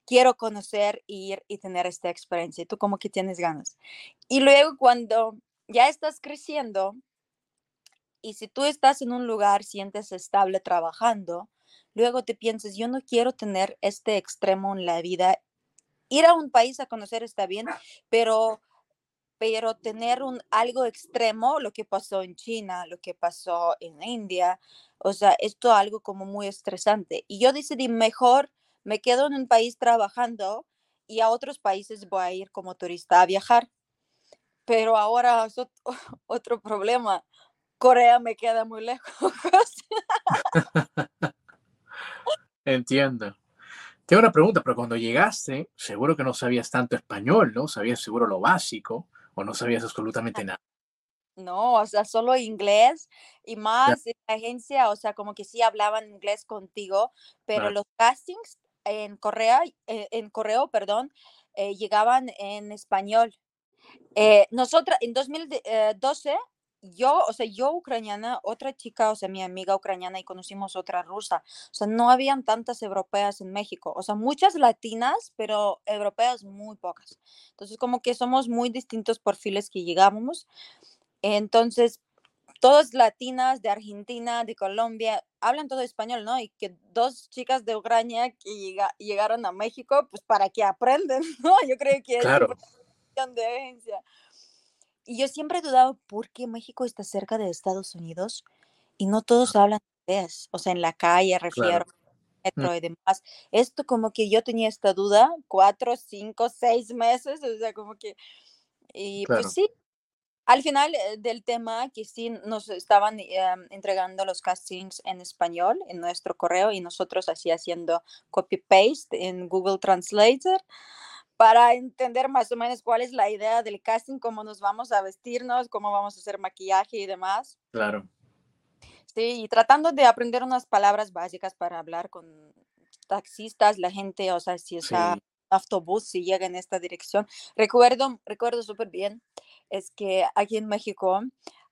S2: quiero conocer, ir y tener esta experiencia, y tú como que tienes ganas. Y luego cuando ya estás creciendo y si tú estás en un lugar, sientes estable trabajando, luego te piensas, yo no quiero tener este extremo en la vida. Ir a un país a conocer está bien, pero pero tener un, algo extremo, lo que pasó en China, lo que pasó en India, o sea, esto algo como muy estresante. Y yo decidí, mejor me quedo en un país trabajando y a otros países voy a ir como turista a viajar. Pero ahora es <laughs> otro, problema. Corea me queda muy lejos. <laughs>
S1: Entiendo. Tengo una pregunta, pero cuando llegaste, seguro que no sabías tanto español, ¿no? Sabías seguro lo básico o no sabías absolutamente nada?
S2: No, o sea, solo inglés y más en la agencia, o sea, como que sí hablaban inglés contigo, pero los castings en Corea, eh, en correo, perdón, eh, llegaban en español. Eh, nosotras en 2012 yo, o sea, yo ucraniana, otra chica, o sea, mi amiga ucraniana y conocimos otra rusa. O sea, no habían tantas europeas en México. O sea, muchas latinas, pero europeas muy pocas. Entonces, como que somos muy distintos perfiles que llegamos. Entonces, todas latinas de Argentina, de Colombia, hablan todo español, ¿no? Y que dos chicas de Ucrania que llegaron a México, pues para que aprenden, <laughs> ¿no? Yo creo que
S1: claro.
S2: es de agencia. Y yo siempre he dudado por qué México está cerca de Estados Unidos y no todos hablan inglés, o sea, en la calle, refiero, mm. metro y demás. Esto como que yo tenía esta duda, cuatro, cinco, seis meses, o sea, como que, y pues sí, al final eh, del tema que sí nos estaban em, entregando los castings en español en nuestro correo y nosotros así haciendo copy-paste en Google Translator para entender más o menos cuál es la idea del casting, cómo nos vamos a vestirnos, cómo vamos a hacer maquillaje y demás.
S1: Claro.
S2: Sí, y tratando de aprender unas palabras básicas para hablar con taxistas, la gente, o sea, si está autobús, si llega en esta dirección. Recuerdo, recuerdo súper bien, es que aquí en México,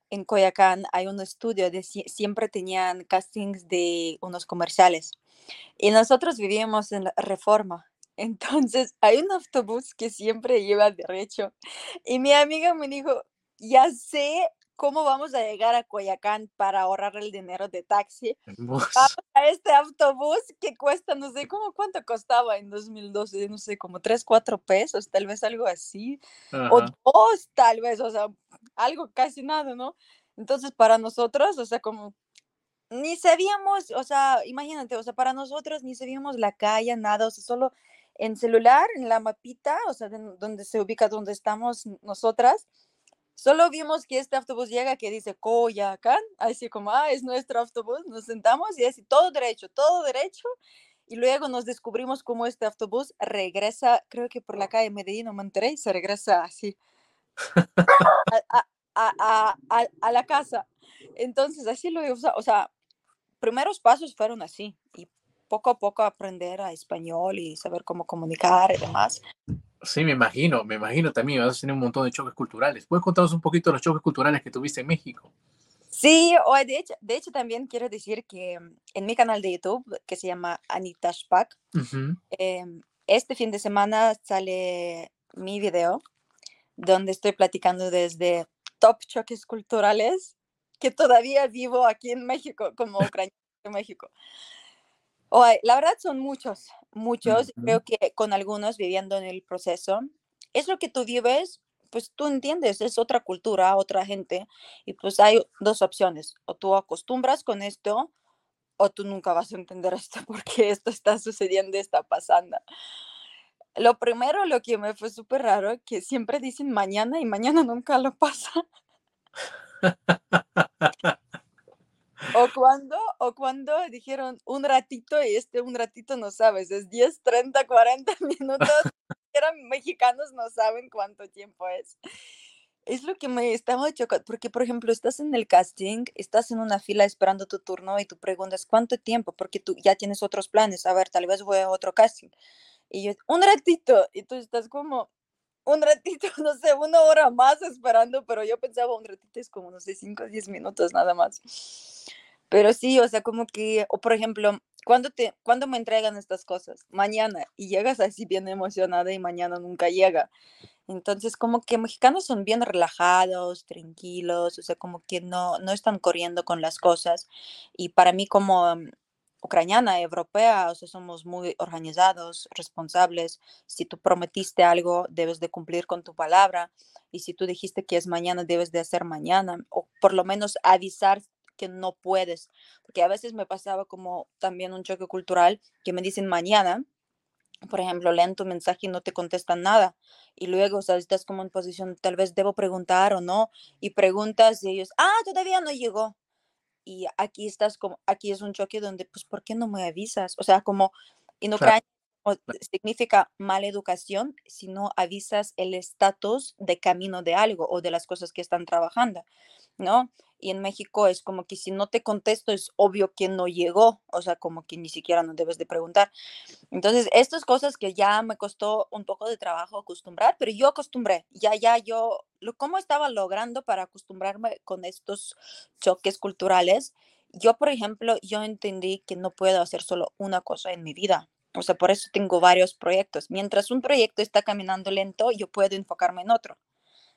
S2: en Coyacán, hay un estudio de siempre tenían castings de unos comerciales. Y nosotros vivíamos en la Reforma. Entonces hay un autobús que siempre lleva derecho. Y mi amiga me dijo, ya sé cómo vamos a llegar a Coyacán para ahorrar el dinero de taxi. Vamos a este autobús que cuesta, no sé cómo cuánto costaba en 2012, no sé, como 3, 4 pesos, tal vez algo así. O dos, tal vez, o sea, algo casi nada, ¿no? Entonces, para nosotros, o sea, como ni sabíamos, o sea, imagínate, o sea, para nosotros ni sabíamos la calle, nada, o sea, solo en celular, en la mapita, o sea, donde se ubica donde estamos nosotras, solo vimos que este autobús llega que dice Coyacán, así como, ah, es nuestro autobús, nos sentamos y así, todo derecho, todo derecho, y luego nos descubrimos cómo este autobús regresa, creo que por la calle Medellín o Monterrey, se regresa así <laughs> a, a, a, a la casa. Entonces, así lo, o sea, primeros pasos fueron así, y poco a poco aprender a español y saber cómo comunicar y demás.
S1: Sí, me imagino, me imagino también, vas a tener un montón de choques culturales. ¿Puedes contarnos un poquito los choques culturales que tuviste en México?
S2: Sí, o de hecho, de hecho también quiero decir que mm, en mi canal de YouTube, que se llama Anita Shpak, em, este fin de semana sale mi video donde estoy platicando desde top choques culturales que todavía vivo aquí en México, como <laughs> ucraniana en México. La verdad son muchos, muchos. Creo que con algunos viviendo en el proceso, es lo que tú vives, pues tú entiendes, es otra cultura, otra gente, y pues hay dos opciones, o tú acostumbras con esto, o tú nunca vas a entender esto <laughs> porque esto está sucediendo, está pasando. Lo primero, lo que me fue súper raro, que siempre dicen mañana y mañana nunca lo pasa. <laughs> <laughs> o cuando, o cuando dijeron un ratito y este un ratito no sabes, es 10, 30, 40 minutos. Eran mexicanos, no saben cuánto tiempo es. Es lo que me estaba chocando, porque por ejemplo, estás en el casting, estás en una fila esperando tu turno y tú preguntas cuánto tiempo, porque tú ya tienes otros planes. A ver, tal vez voy a otro casting. Y yo, un ratito, y tú estás como, un ratito, <laughs> no sé, una hora más esperando, pero yo pensaba un ratito es como, no sé, 5 o 10 minutos nada más. Pero sí, o sea, como que, o por ejemplo, ¿cuándo, te, ¿cuándo me entregan estas cosas? Mañana, y llegas así bien emocionada y mañana nunca llega. Entonces, como que mexicanos son bien relajados, tranquilos, o sea, como que no, no están corriendo con las cosas. Y para mí como ucraniana, europea, o sea, somos muy organizados, responsables. Si tú prometiste algo, debes de cumplir con tu palabra. Y si tú dijiste que es mañana, debes de hacer mañana, o por lo menos avisar que no puedes. Porque a veces me pasaba como también un choque cultural que me dicen mañana, por ejemplo, leen tu mensaje y no te contestan nada. Y luego, o sea, estás como en posición, tal vez debo preguntar o no, y preguntas y ellos, ah, todavía no llegó y aquí estás como, aquí es un choque donde, pues, ¿por qué no me avisas? O sea, como en Ucrania significa mala educación si no avisas el estatus de camino de algo o de las cosas que están trabajando, ¿no? Y en México es como que si no te contesto es obvio que no llegó, o sea, como que ni siquiera no debes de preguntar. Entonces, estas cosas que ya me costó un poco de trabajo acostumbrar, pero yo acostumbré, ya, ya, yo, lo, ¿cómo estaba logrando para acostumbrarme con estos choques culturales? Yo, por ejemplo, yo entendí que no puedo hacer solo una cosa en mi vida. O sea, por eso tengo varios proyectos. Mientras un proyecto está caminando lento, yo puedo enfocarme en otro,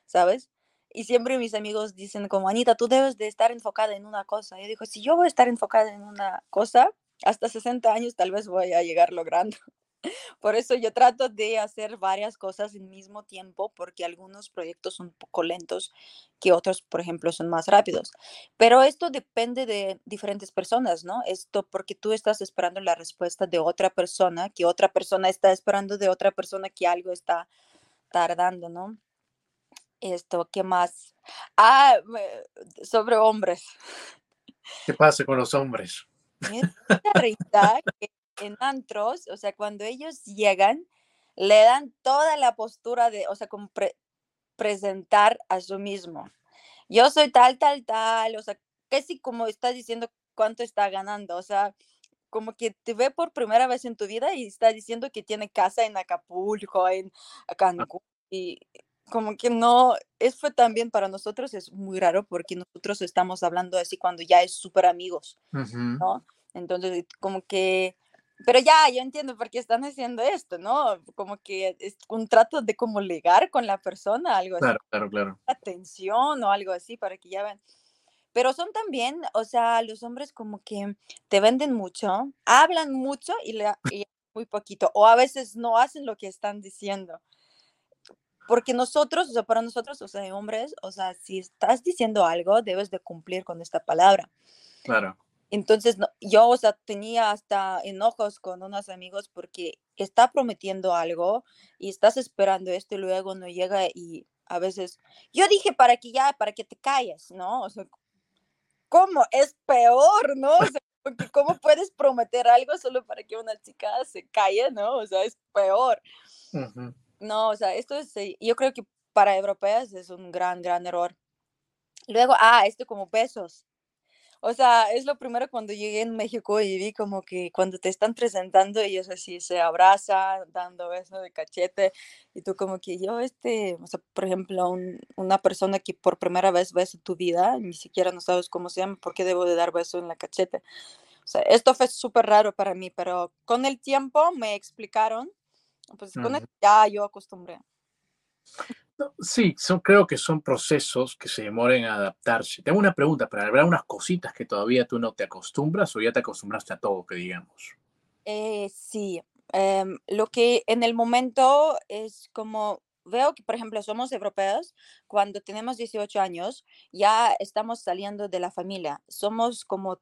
S2: ¿sabes? Y siempre mis amigos dicen como, Anita, tú debes de estar enfocada en una cosa. Yo digo, si yo voy a estar enfocada en una cosa, hasta 60 años tal vez voy a llegar logrando. <laughs> Por eso yo trato de hacer varias cosas al mismo tiempo, porque algunos proyectos son un poco lentos que otros, por ejemplo, son más rápidos. Pero esto depende de diferentes personas, ¿no? Esto porque tú estás esperando la respuesta de otra persona, que otra persona está esperando de otra persona que algo está tardando, ¿no? Esto, ¿qué más? Ah, sobre hombres.
S1: ¿Qué pasa con los hombres? <laughs>
S2: que en antros, o sea, cuando ellos llegan, le dan toda la postura de, o sea, como presentar a su mismo. Yo soy tal, tal, tal, o sea, casi como está diciendo cuánto está ganando, o sea, como que te ve por primera vez en tu vida y está diciendo que tiene casa en Acapulco, en ah. Cancún, y como que no, eso fue también para nosotros es muy raro porque nosotros estamos hablando así cuando ya es súper amigos, ¿no? Entonces, como que, pero ya, yo entiendo por qué están haciendo esto, ¿no? Como que es un trato de como ligar con la persona, algo
S1: así. Claro, claro, claro.
S2: Atención o algo así para que ya vean. Pero son también, o sea, los hombres como que te venden mucho, hablan mucho y, le, y muy poquito, o a veces no hacen lo que están diciendo porque nosotros, o sea, para nosotros, o sea, hombres, o sea, si estás diciendo algo, debes de cumplir con esta palabra.
S1: Claro.
S2: Entonces, yo, o sea, tenía hasta enojos con unos amigos porque está prometiendo algo y estás esperando esto y luego no llega y a veces, yo dije para que ya, para que te calles, ¿no? O sea, ¿cómo? Es peor, ¿no? O sea, porque ¿cómo puedes prometer algo solo para que una chica se calle, ¿no? O sea, es peor. No, o sea, esto es, eh, yo creo que para europeas es un gran, gran error. Luego, ah, esto como besos. O sea, es lo primero cuando llegué en México y vi como que cuando te están presentando ellos así se abrazan, dando besos de cachete y tú como que yo, este, o sea, por ejemplo, una persona que por primera vez ves en tu vida, ni siquiera no sabes cómo se llama, ¿por qué debo de dar beso en la cachete? O sea, esto fue súper raro para mí, pero con el tiempo me explicaron pues con ya yo acostumbré.
S1: Sí, son, creo que son procesos que se demoren a adaptarse. Tengo una pregunta, pero ¿habrá unas cositas que todavía tú no te acostumbras o ya te acostumbraste a todo, que digamos?
S2: Eh, sí, em, lo que en el momento es como, veo que, por ejemplo, somos europeos, cuando tenemos 18 años, ya estamos saliendo de la familia, somos como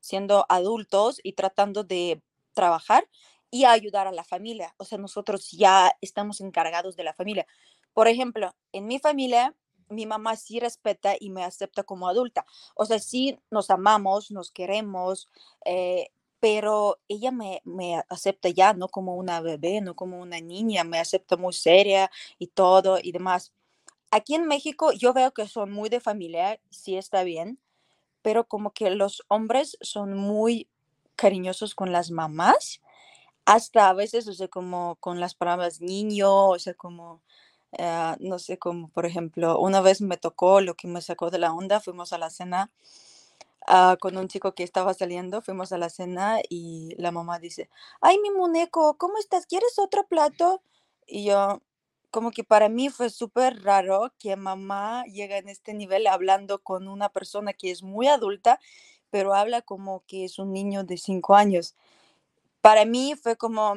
S2: siendo adultos y tratando de trabajar y ayudar a la familia. O sea, nosotros ya estamos encargados de la familia. Por ejemplo, en mi familia, mi mamá sí respeta y me acepta como adulta. O sea, sí nos amamos, nos queremos, eh, pero ella me, me, acepta ya, no como una bebé, no como una niña, me acepta muy seria y todo y demás. Aquí en México yo veo que son muy de familia, sí está bien, pero como que los hombres son muy cariñosos con las mamás, hasta a veces, o sea, como con las palabras niño, o sea, como, eh, no sé, como por ejemplo, una vez me tocó lo que me sacó de la onda, fuimos a la cena uh, con un chico que estaba saliendo, fuimos a la cena y la mamá dice, ay, mi muñeco, ¿cómo estás? ¿Quieres otro plato? Y yo, como que para mí fue súper raro que mamá llega en este nivel hablando con una persona que es muy adulta, pero habla como que es un niño de cinco años. Para mí fue como,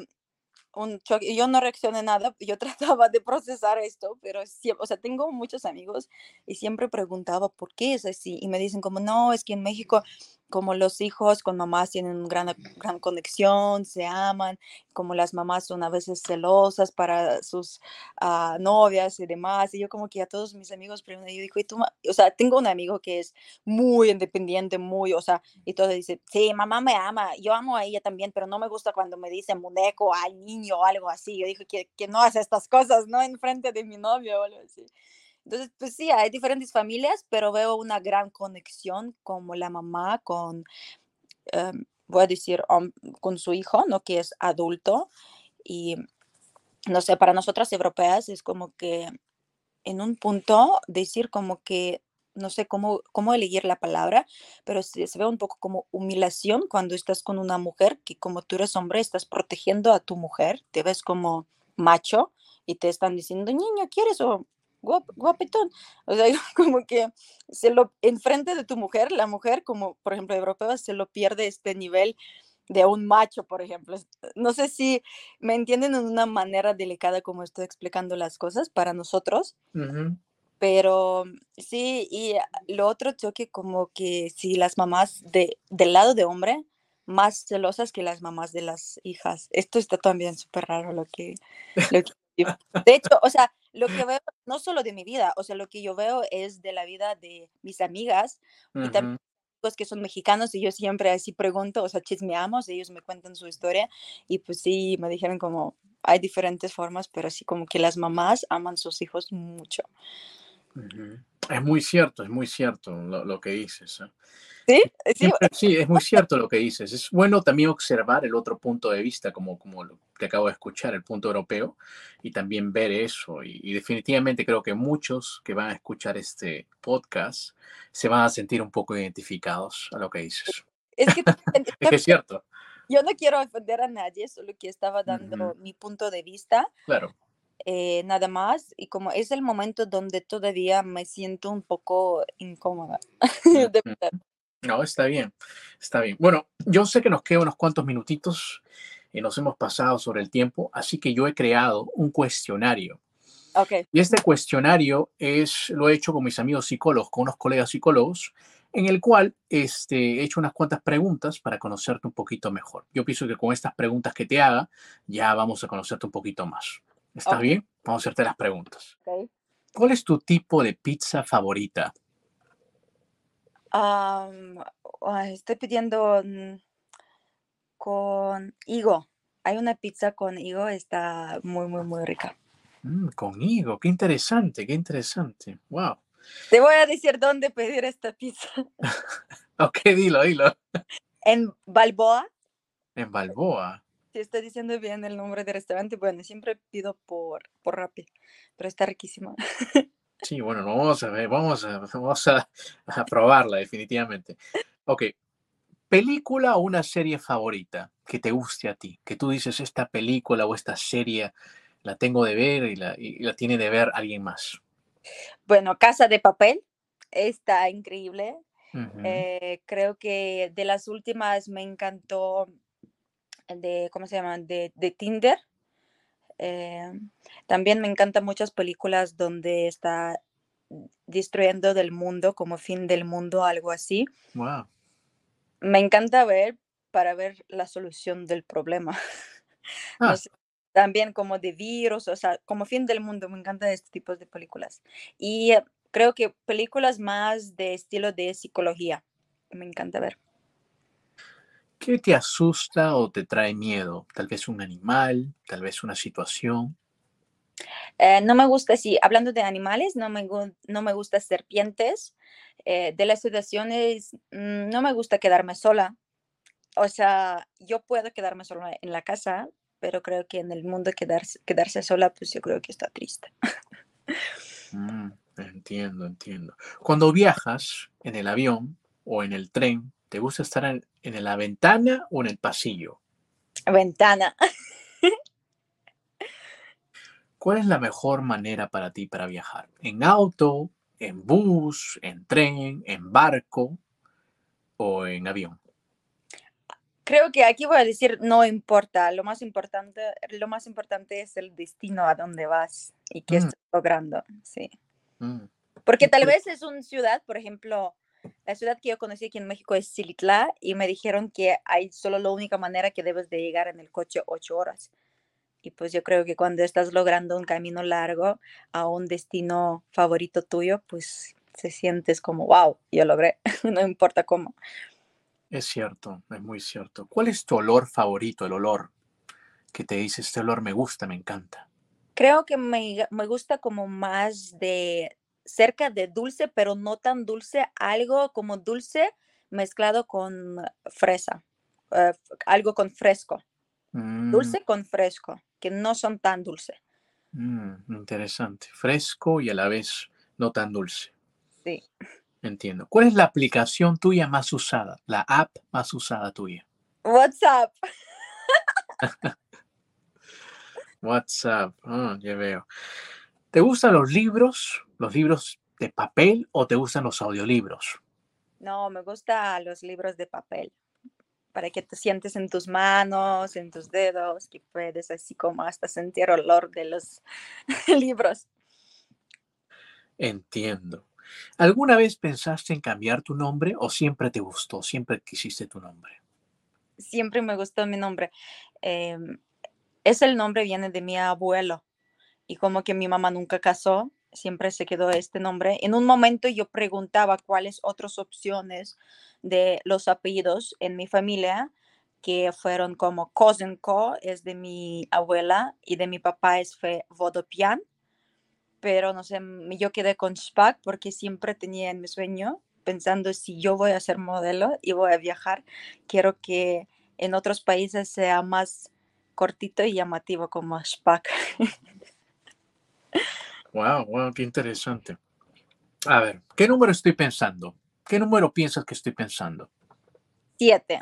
S2: un choque. Yo no reaccioné nada, yo <laughs> trataba de procesar esto, pero siempre, o sea, tengo muchos amigos y siempre preguntaba por qué es así y me dicen como, no, es que en México como los hijos con mamás tienen una gran, gran conexión, se aman, como las mamás son a veces celosas para sus uh, novias y demás. Y yo como que a todos mis amigos pregunto, yo digo, ¿y tú? O sea, tengo un amigo que es muy independiente, muy, o sea, y todo dice, sí, mamá me ama, yo amo a ella también, pero no me gusta cuando me dicen muñeco al niño o algo así. Yo digo que, que no hace estas cosas, ¿no? En frente de mi novio o algo así. Entonces, pues sí, hay diferentes familias, pero veo una gran conexión como la mamá con, em, voy a decir, con su hijo, ¿no? Que es adulto. Y no sé, para nosotras europeas es como que en un punto decir como que no sé cómo, cómo elegir la palabra, pero se, se, ve un poco como humillación cuando estás con una mujer que como tú eres hombre, estás protegiendo a tu mujer, te ves como macho y te están diciendo, niño, ¿quieres? O guapetón. O sea, <laughs> como que se lo, enfrente de tu mujer, la mujer, como por ejemplo europea, se lo pierde este nivel de un macho, por ejemplo. No sé si me entienden en una manera delicada como estoy explicando las cosas para nosotros, pero sí, y lo otro choque como que si las mamás de, del lado de hombre, más celosas que las mamás de las hijas. Esto está también súper raro lo que, lo que de hecho, o sea, lo que veo, no solo de mi vida, o sea, lo que yo veo es de la vida de mis amigas y también los que son mexicanos y yo siempre así pregunto, o sea, chismeamos, ellos me cuentan su historia y pues sí, me dijeron como hay diferentes formas, pero sí como que las mamás aman sus hijos mucho.
S1: Es muy cierto, es muy cierto lo, lo que dices. ¿eh?
S2: ¿Sí?
S1: ¿Sí? es muy cierto lo que dices. Es bueno también observar el otro punto de vista, como, como lo que acabo de escuchar, el punto europeo, y también ver eso. Y, definitivamente creo que muchos que van a escuchar este podcast se van a sentir un poco identificados a lo que dices.
S2: Es que <laughs>
S1: es cierto.
S2: Yo no quiero ofender a nadie, solo que estaba dando mi punto de vista.
S1: Claro.
S2: Eh, nada más, y como es el momento donde todavía me siento un poco incómoda. <laughs> de
S1: no, está bien, está bien. Bueno, yo sé que nos quedan unos cuantos minutitos y nos hemos pasado sobre el tiempo, así que yo he creado un cuestionario.
S2: Okay.
S1: Y este cuestionario es, lo he hecho con mis amigos psicólogos, con unos colegas psicólogos, en el cual este, he hecho unas cuantas preguntas para conocerte un poquito mejor. Yo pienso que con estas preguntas que te haga, ya vamos a conocerte un poquito más. ¿Está bien? Vamos a hacerte las preguntas.
S2: Okay.
S1: ¿Cuál es tu tipo de pizza favorita?
S2: estoy pidiendo mm, con higo. Hay una pizza con higo, está muy, muy, muy rica.
S1: Mm, con higo, qué interesante, qué interesante. Wow.
S2: Te voy a decir dónde pedir esta pizza. <laughs>
S1: ok, dilo, dilo.
S2: En Balboa.
S1: En Balboa.
S2: Si estoy diciendo bien el nombre del restaurante, bueno, siempre pido por, por Rappi, pero está riquísima. <laughs>
S1: Sí, bueno, vamos a ver, vamos a, <laughs> vamos a, probarla definitivamente. Ok, película o una serie favorita que te guste a ti, que tú dices esta película o esta serie la tengo de ver y la, y la tiene de ver alguien más?
S2: Bueno, Casa de Papel está increíble. Eh, creo que de las últimas me encantó de, ¿cómo se llama? De, de Tinder. Eh, también me encantan muchas películas donde está destruyendo del mundo, como fin del mundo, algo así.
S1: Wow.
S2: Me encanta ver para ver la solución del problema. <laughs> Ah. también como de virus, o sea, como fin del mundo, me encantan este tipo de películas. Y eh, creo que películas más de estilo de psicología, me encanta ver.
S1: ¿Qué te asusta o te trae miedo? Tal vez un animal, tal vez una situación.
S2: Eh, no me gusta, sí, hablando de animales, no me, no me gusta serpientes. Eh, de las situaciones, mm, no me gusta quedarme sola. O sea, yo puedo quedarme sola en la casa, pero creo que en el mundo quedarse, quedarse sola, pues yo creo que está triste.
S1: Mm, entiendo, entiendo. Cuando viajas en el avión o en el tren, ¿te gusta estar en, en la ventana o en el pasillo?
S2: Ventana.
S1: ¿Cuál es la mejor manera para ti para viajar? ¿En auto, en bus, en tren, en barco o en avión?
S2: Creo que aquí voy a decir no importa, lo más importante, lo más importante es el destino a donde vas y qué mm. estás logrando, sí. Mm. Porque tal vez es una ciudad, por ejemplo, la ciudad que yo conocí aquí en México es Silitla y me dijeron que hay solo la única manera que debes de llegar en el coche ocho horas. Y pues yo creo que cuando estás logrando un camino largo a un destino favorito tuyo, pues se sientes como, wow, yo logré, <laughs> no importa cómo.
S1: Es cierto, es muy cierto. ¿Cuál es tu olor favorito, el olor que te dice, este olor me gusta, me encanta?
S2: Creo que me, me gusta como más de cerca de dulce, pero no tan dulce, algo como dulce mezclado con fresa, eh, algo con fresco. Mm. Dulce con fresco, que no son tan dulce.
S1: Mm, interesante, fresco y a la vez no tan dulce.
S2: Sí.
S1: Entiendo. ¿Cuál es la aplicación tuya más usada, la app más usada tuya?
S2: WhatsApp. <laughs>
S1: WhatsApp, ah, ya veo. ¿Te gustan los libros, los libros de papel o te gustan los audiolibros?
S2: No, me gustan los libros de papel para que te sientes en tus manos, en tus dedos, que puedes así como hasta sentir olor de los <laughs> libros.
S1: Entiendo. ¿Alguna vez pensaste en cambiar tu nombre o siempre te gustó, siempre quisiste tu nombre?
S2: Siempre me gustó mi nombre. Eh, es el nombre viene de mi abuelo y como que mi mamá nunca casó, siempre se quedó este nombre. En un momento yo preguntaba cuáles otras opciones de los apellidos en mi familia, que fueron como Kozenko, es de mi abuela, y de mi papá es fue Vodopian. Pero no sé, yo quedé con Spack porque siempre tenía en mi sueño, pensando si yo voy a ser modelo y voy a viajar, quiero que en otros países sea más cortito y llamativo como Spack. <laughs>
S1: Wow, wow, qué interesante. A ver, ¿qué número estoy pensando? ¿Qué número piensas que estoy pensando?
S2: Siete.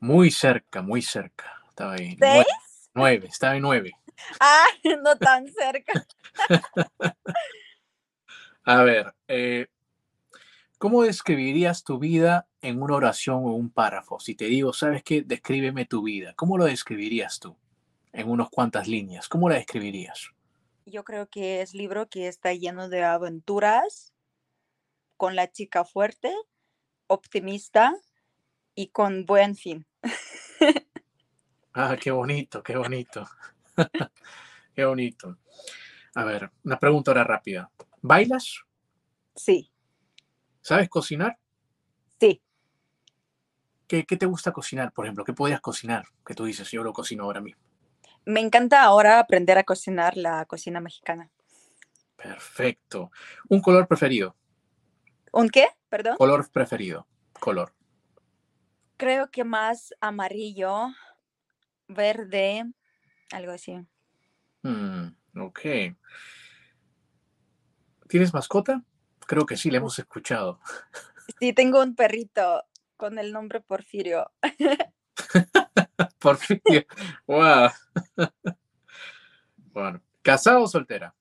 S1: Muy cerca, muy cerca. Estaba ahí. ¿Seis? Nueve, estaba en nueve. <laughs>
S2: Ah, no tan cerca. <laughs>
S1: A ver, eh, ¿cómo describirías tu vida en una oración o un párrafo? Si te digo, ¿sabes qué? Descríbeme tu vida. ¿Cómo lo describirías tú? En unas cuantas líneas. ¿Cómo la describirías?
S2: Yo creo que es libro que está lleno de aventuras, con la chica fuerte, optimista y con buen fin.
S1: ah, qué bonito, qué bonito. <laughs> qué bonito. A ver, una pregunta ahora rápida. ¿Bailas?
S2: Sí.
S1: ¿Sabes cocinar?
S2: Sí.
S1: ¿Qué, ¿Qué, te gusta cocinar, por ejemplo? ¿Qué podías cocinar? Que tú dices, yo lo cocino ahora mismo.
S2: Me encanta ahora aprender a cocinar la cocina mexicana.
S1: Perfecto. ¿Un color preferido?
S2: ¿Un qué? Perdón.
S1: Color preferido. Color.
S2: Creo que más amarillo, verde, algo así.
S1: Mm, ok. ¿Tienes mascota? Creo que sí, le hemos escuchado.
S2: Sí, tengo un perrito con el nombre Porfirio. <laughs> <laughs>
S1: Porfirio. Wow. <laughs> Bueno, ¿casado o soltera?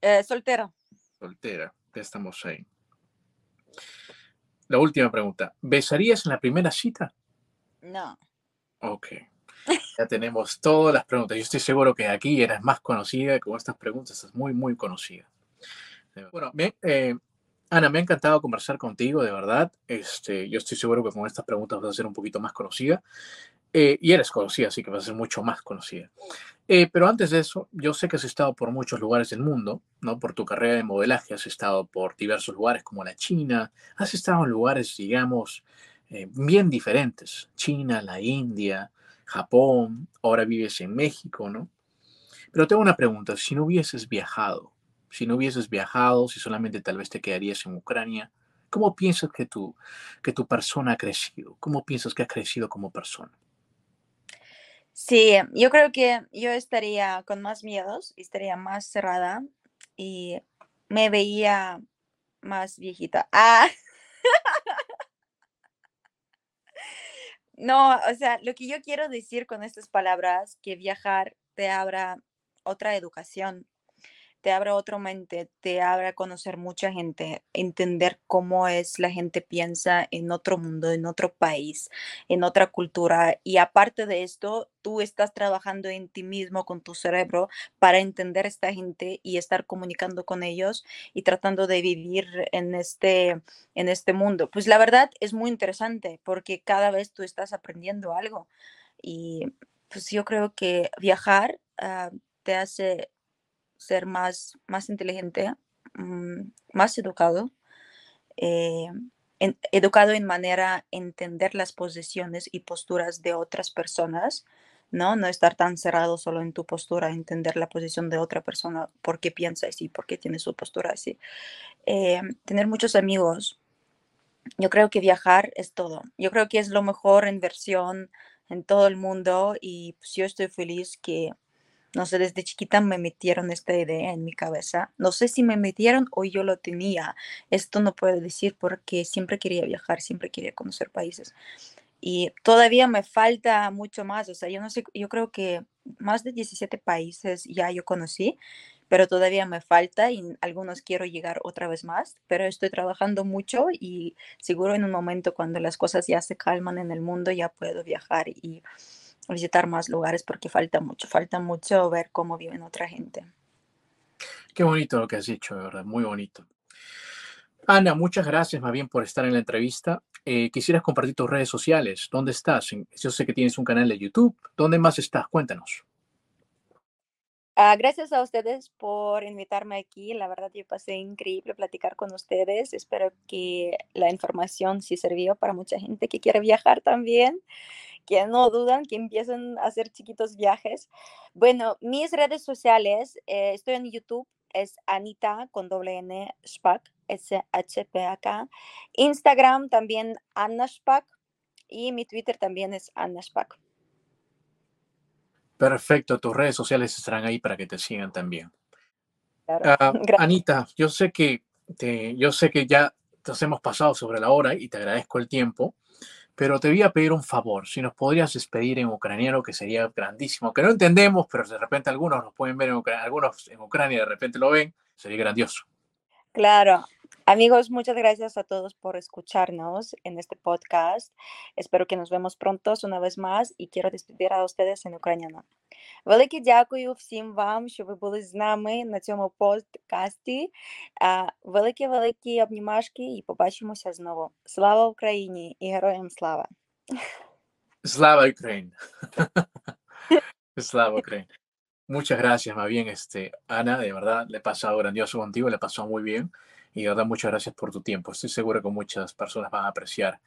S2: Eh, soltera.
S1: Soltera, ya estamos ahí. La última pregunta. ¿Besarías en la primera cita?
S2: No.
S1: Ok. Ya tenemos todas las preguntas. Yo estoy seguro que aquí eres más conocida con estas preguntas. Es muy, muy conocida. Bueno, eh, Ana, me ha encantado conversar contigo, de verdad. Este, yo estoy seguro que con estas preguntas vas a ser un poquito más conocida. Eh, y eres conocida, así que vas a ser mucho más conocida. Eh, pero antes de eso, yo sé que has estado por muchos lugares del mundo, ¿no? Por tu carrera de modelaje has estado por diversos lugares como la China, has estado en lugares, digamos, eh, bien diferentes. China, la India, Japón, ahora vives en México, ¿no? Pero tengo una pregunta, si no hubieses viajado, si no hubieses viajado, si solamente tal vez te quedarías en Ucrania, ¿cómo piensas que tu, que tu persona ha crecido? ¿Cómo piensas que ha crecido como persona?
S2: Sí, yo creo que yo estaría con más miedos, estaría más cerrada y me veía más viejita. <laughs> Ah. No, o sea, lo que yo quiero decir con estas palabras, que viajar te abra otra educación, te abre otra mente, te abre a conocer mucha gente, entender cómo es la gente piensa en otro mundo, en otro país, en otra cultura. Y aparte de esto, tú estás trabajando en ti mismo con tu cerebro para entender a esta gente y estar comunicando con ellos y tratando de vivir en este, en este mundo. Pues la verdad es muy interesante porque cada vez tú estás aprendiendo algo. Y pues yo creo que viajar ah, te hace ser más, más inteligente, mm, más educado, eh, educado en manera entender las posiciones y posturas de otras personas, ¿no? No estar tan cerrado solo en tu postura, entender la posición de otra persona, por qué piensa así, por qué tiene su postura así. Eh, tener muchos amigos. Yo creo que viajar es todo. Yo creo que es lo mejor inversión en todo el mundo y pues, yo estoy feliz que no sé, desde chiquita me metieron esta idea en mi cabeza. No sé si me metieron o yo lo tenía. Esto no puedo decir porque siempre quería viajar, siempre quería conocer países. Y todavía me falta mucho más. O sea, yo no sé, yo creo que más de 17 países ya yo conocí, pero todavía me falta y algunos quiero llegar otra vez más. Pero estoy trabajando mucho y seguro en un momento cuando las cosas ya se calman en el mundo ya puedo viajar y visitar más lugares porque falta mucho, falta mucho ver cómo viven otra gente.
S1: Qué bonito lo que has dicho, de verdad, muy bonito. Ana, muchas gracias más bien por estar en la entrevista. Eh, quisieras compartir tus redes sociales. ¿Dónde estás? Yo sé que tienes un canal de YouTube. ¿Dónde más estás? Cuéntanos.
S2: Ah, gracias a ustedes por invitarme aquí. La verdad, yo pasé increíble platicar con ustedes. Espero que la información sí sirvió para mucha gente que quiere viajar también que no dudan, que empiecen a hacer chiquitos viajes. Bueno, mis redes sociales, eh, estoy en YouTube, es Anita con doble N Spack, S-H-P-A-K. Instagram también Anna Spack y mi Twitter también es Anna Spack.
S1: Perfecto, tus redes sociales estarán ahí para que te sigan también. Ah, <laughs> Anita, yo sé que te, yo sé que ya nos hemos pasado sobre la hora y te agradezco el tiempo. Pero te voy a pedir un favor, si nos podrías despedir en ucraniano, que sería grandísimo, que no entendemos, pero de repente algunos nos pueden ver en Ucrania, algunos en Ucrania de repente lo ven, sería grandioso.
S2: Claro. Amigos, muchas gracias a todos por escucharnos en este podcast. Espero que nos vemos pronto una vez más і quiero despedir a ustedes en ucraniano. Велике дякую всім вам, що ви були з нами на цьому подкасті. Великі великі обнімашки і побачимося знову. Слава Україні і героям слава!
S1: Слава Україні! <laughs> Слава Україні! Muchas gracias, más bien, este, Ana, de verdad, le he pasado grandioso contigo, le pasó muy bien. Y verdad, muchas gracias por tu tiempo. Estoy seguro que muchas personas van a apreciar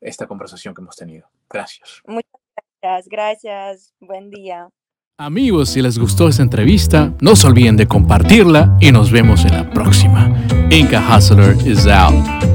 S1: esta conversación que hemos tenido. Gracias.
S2: Muchas gracias, gracias. Buen día.
S3: Amigos, si les gustó esta entrevista, no se olviden de compartirla y nos vemos en la próxima. Inca Hustler is out.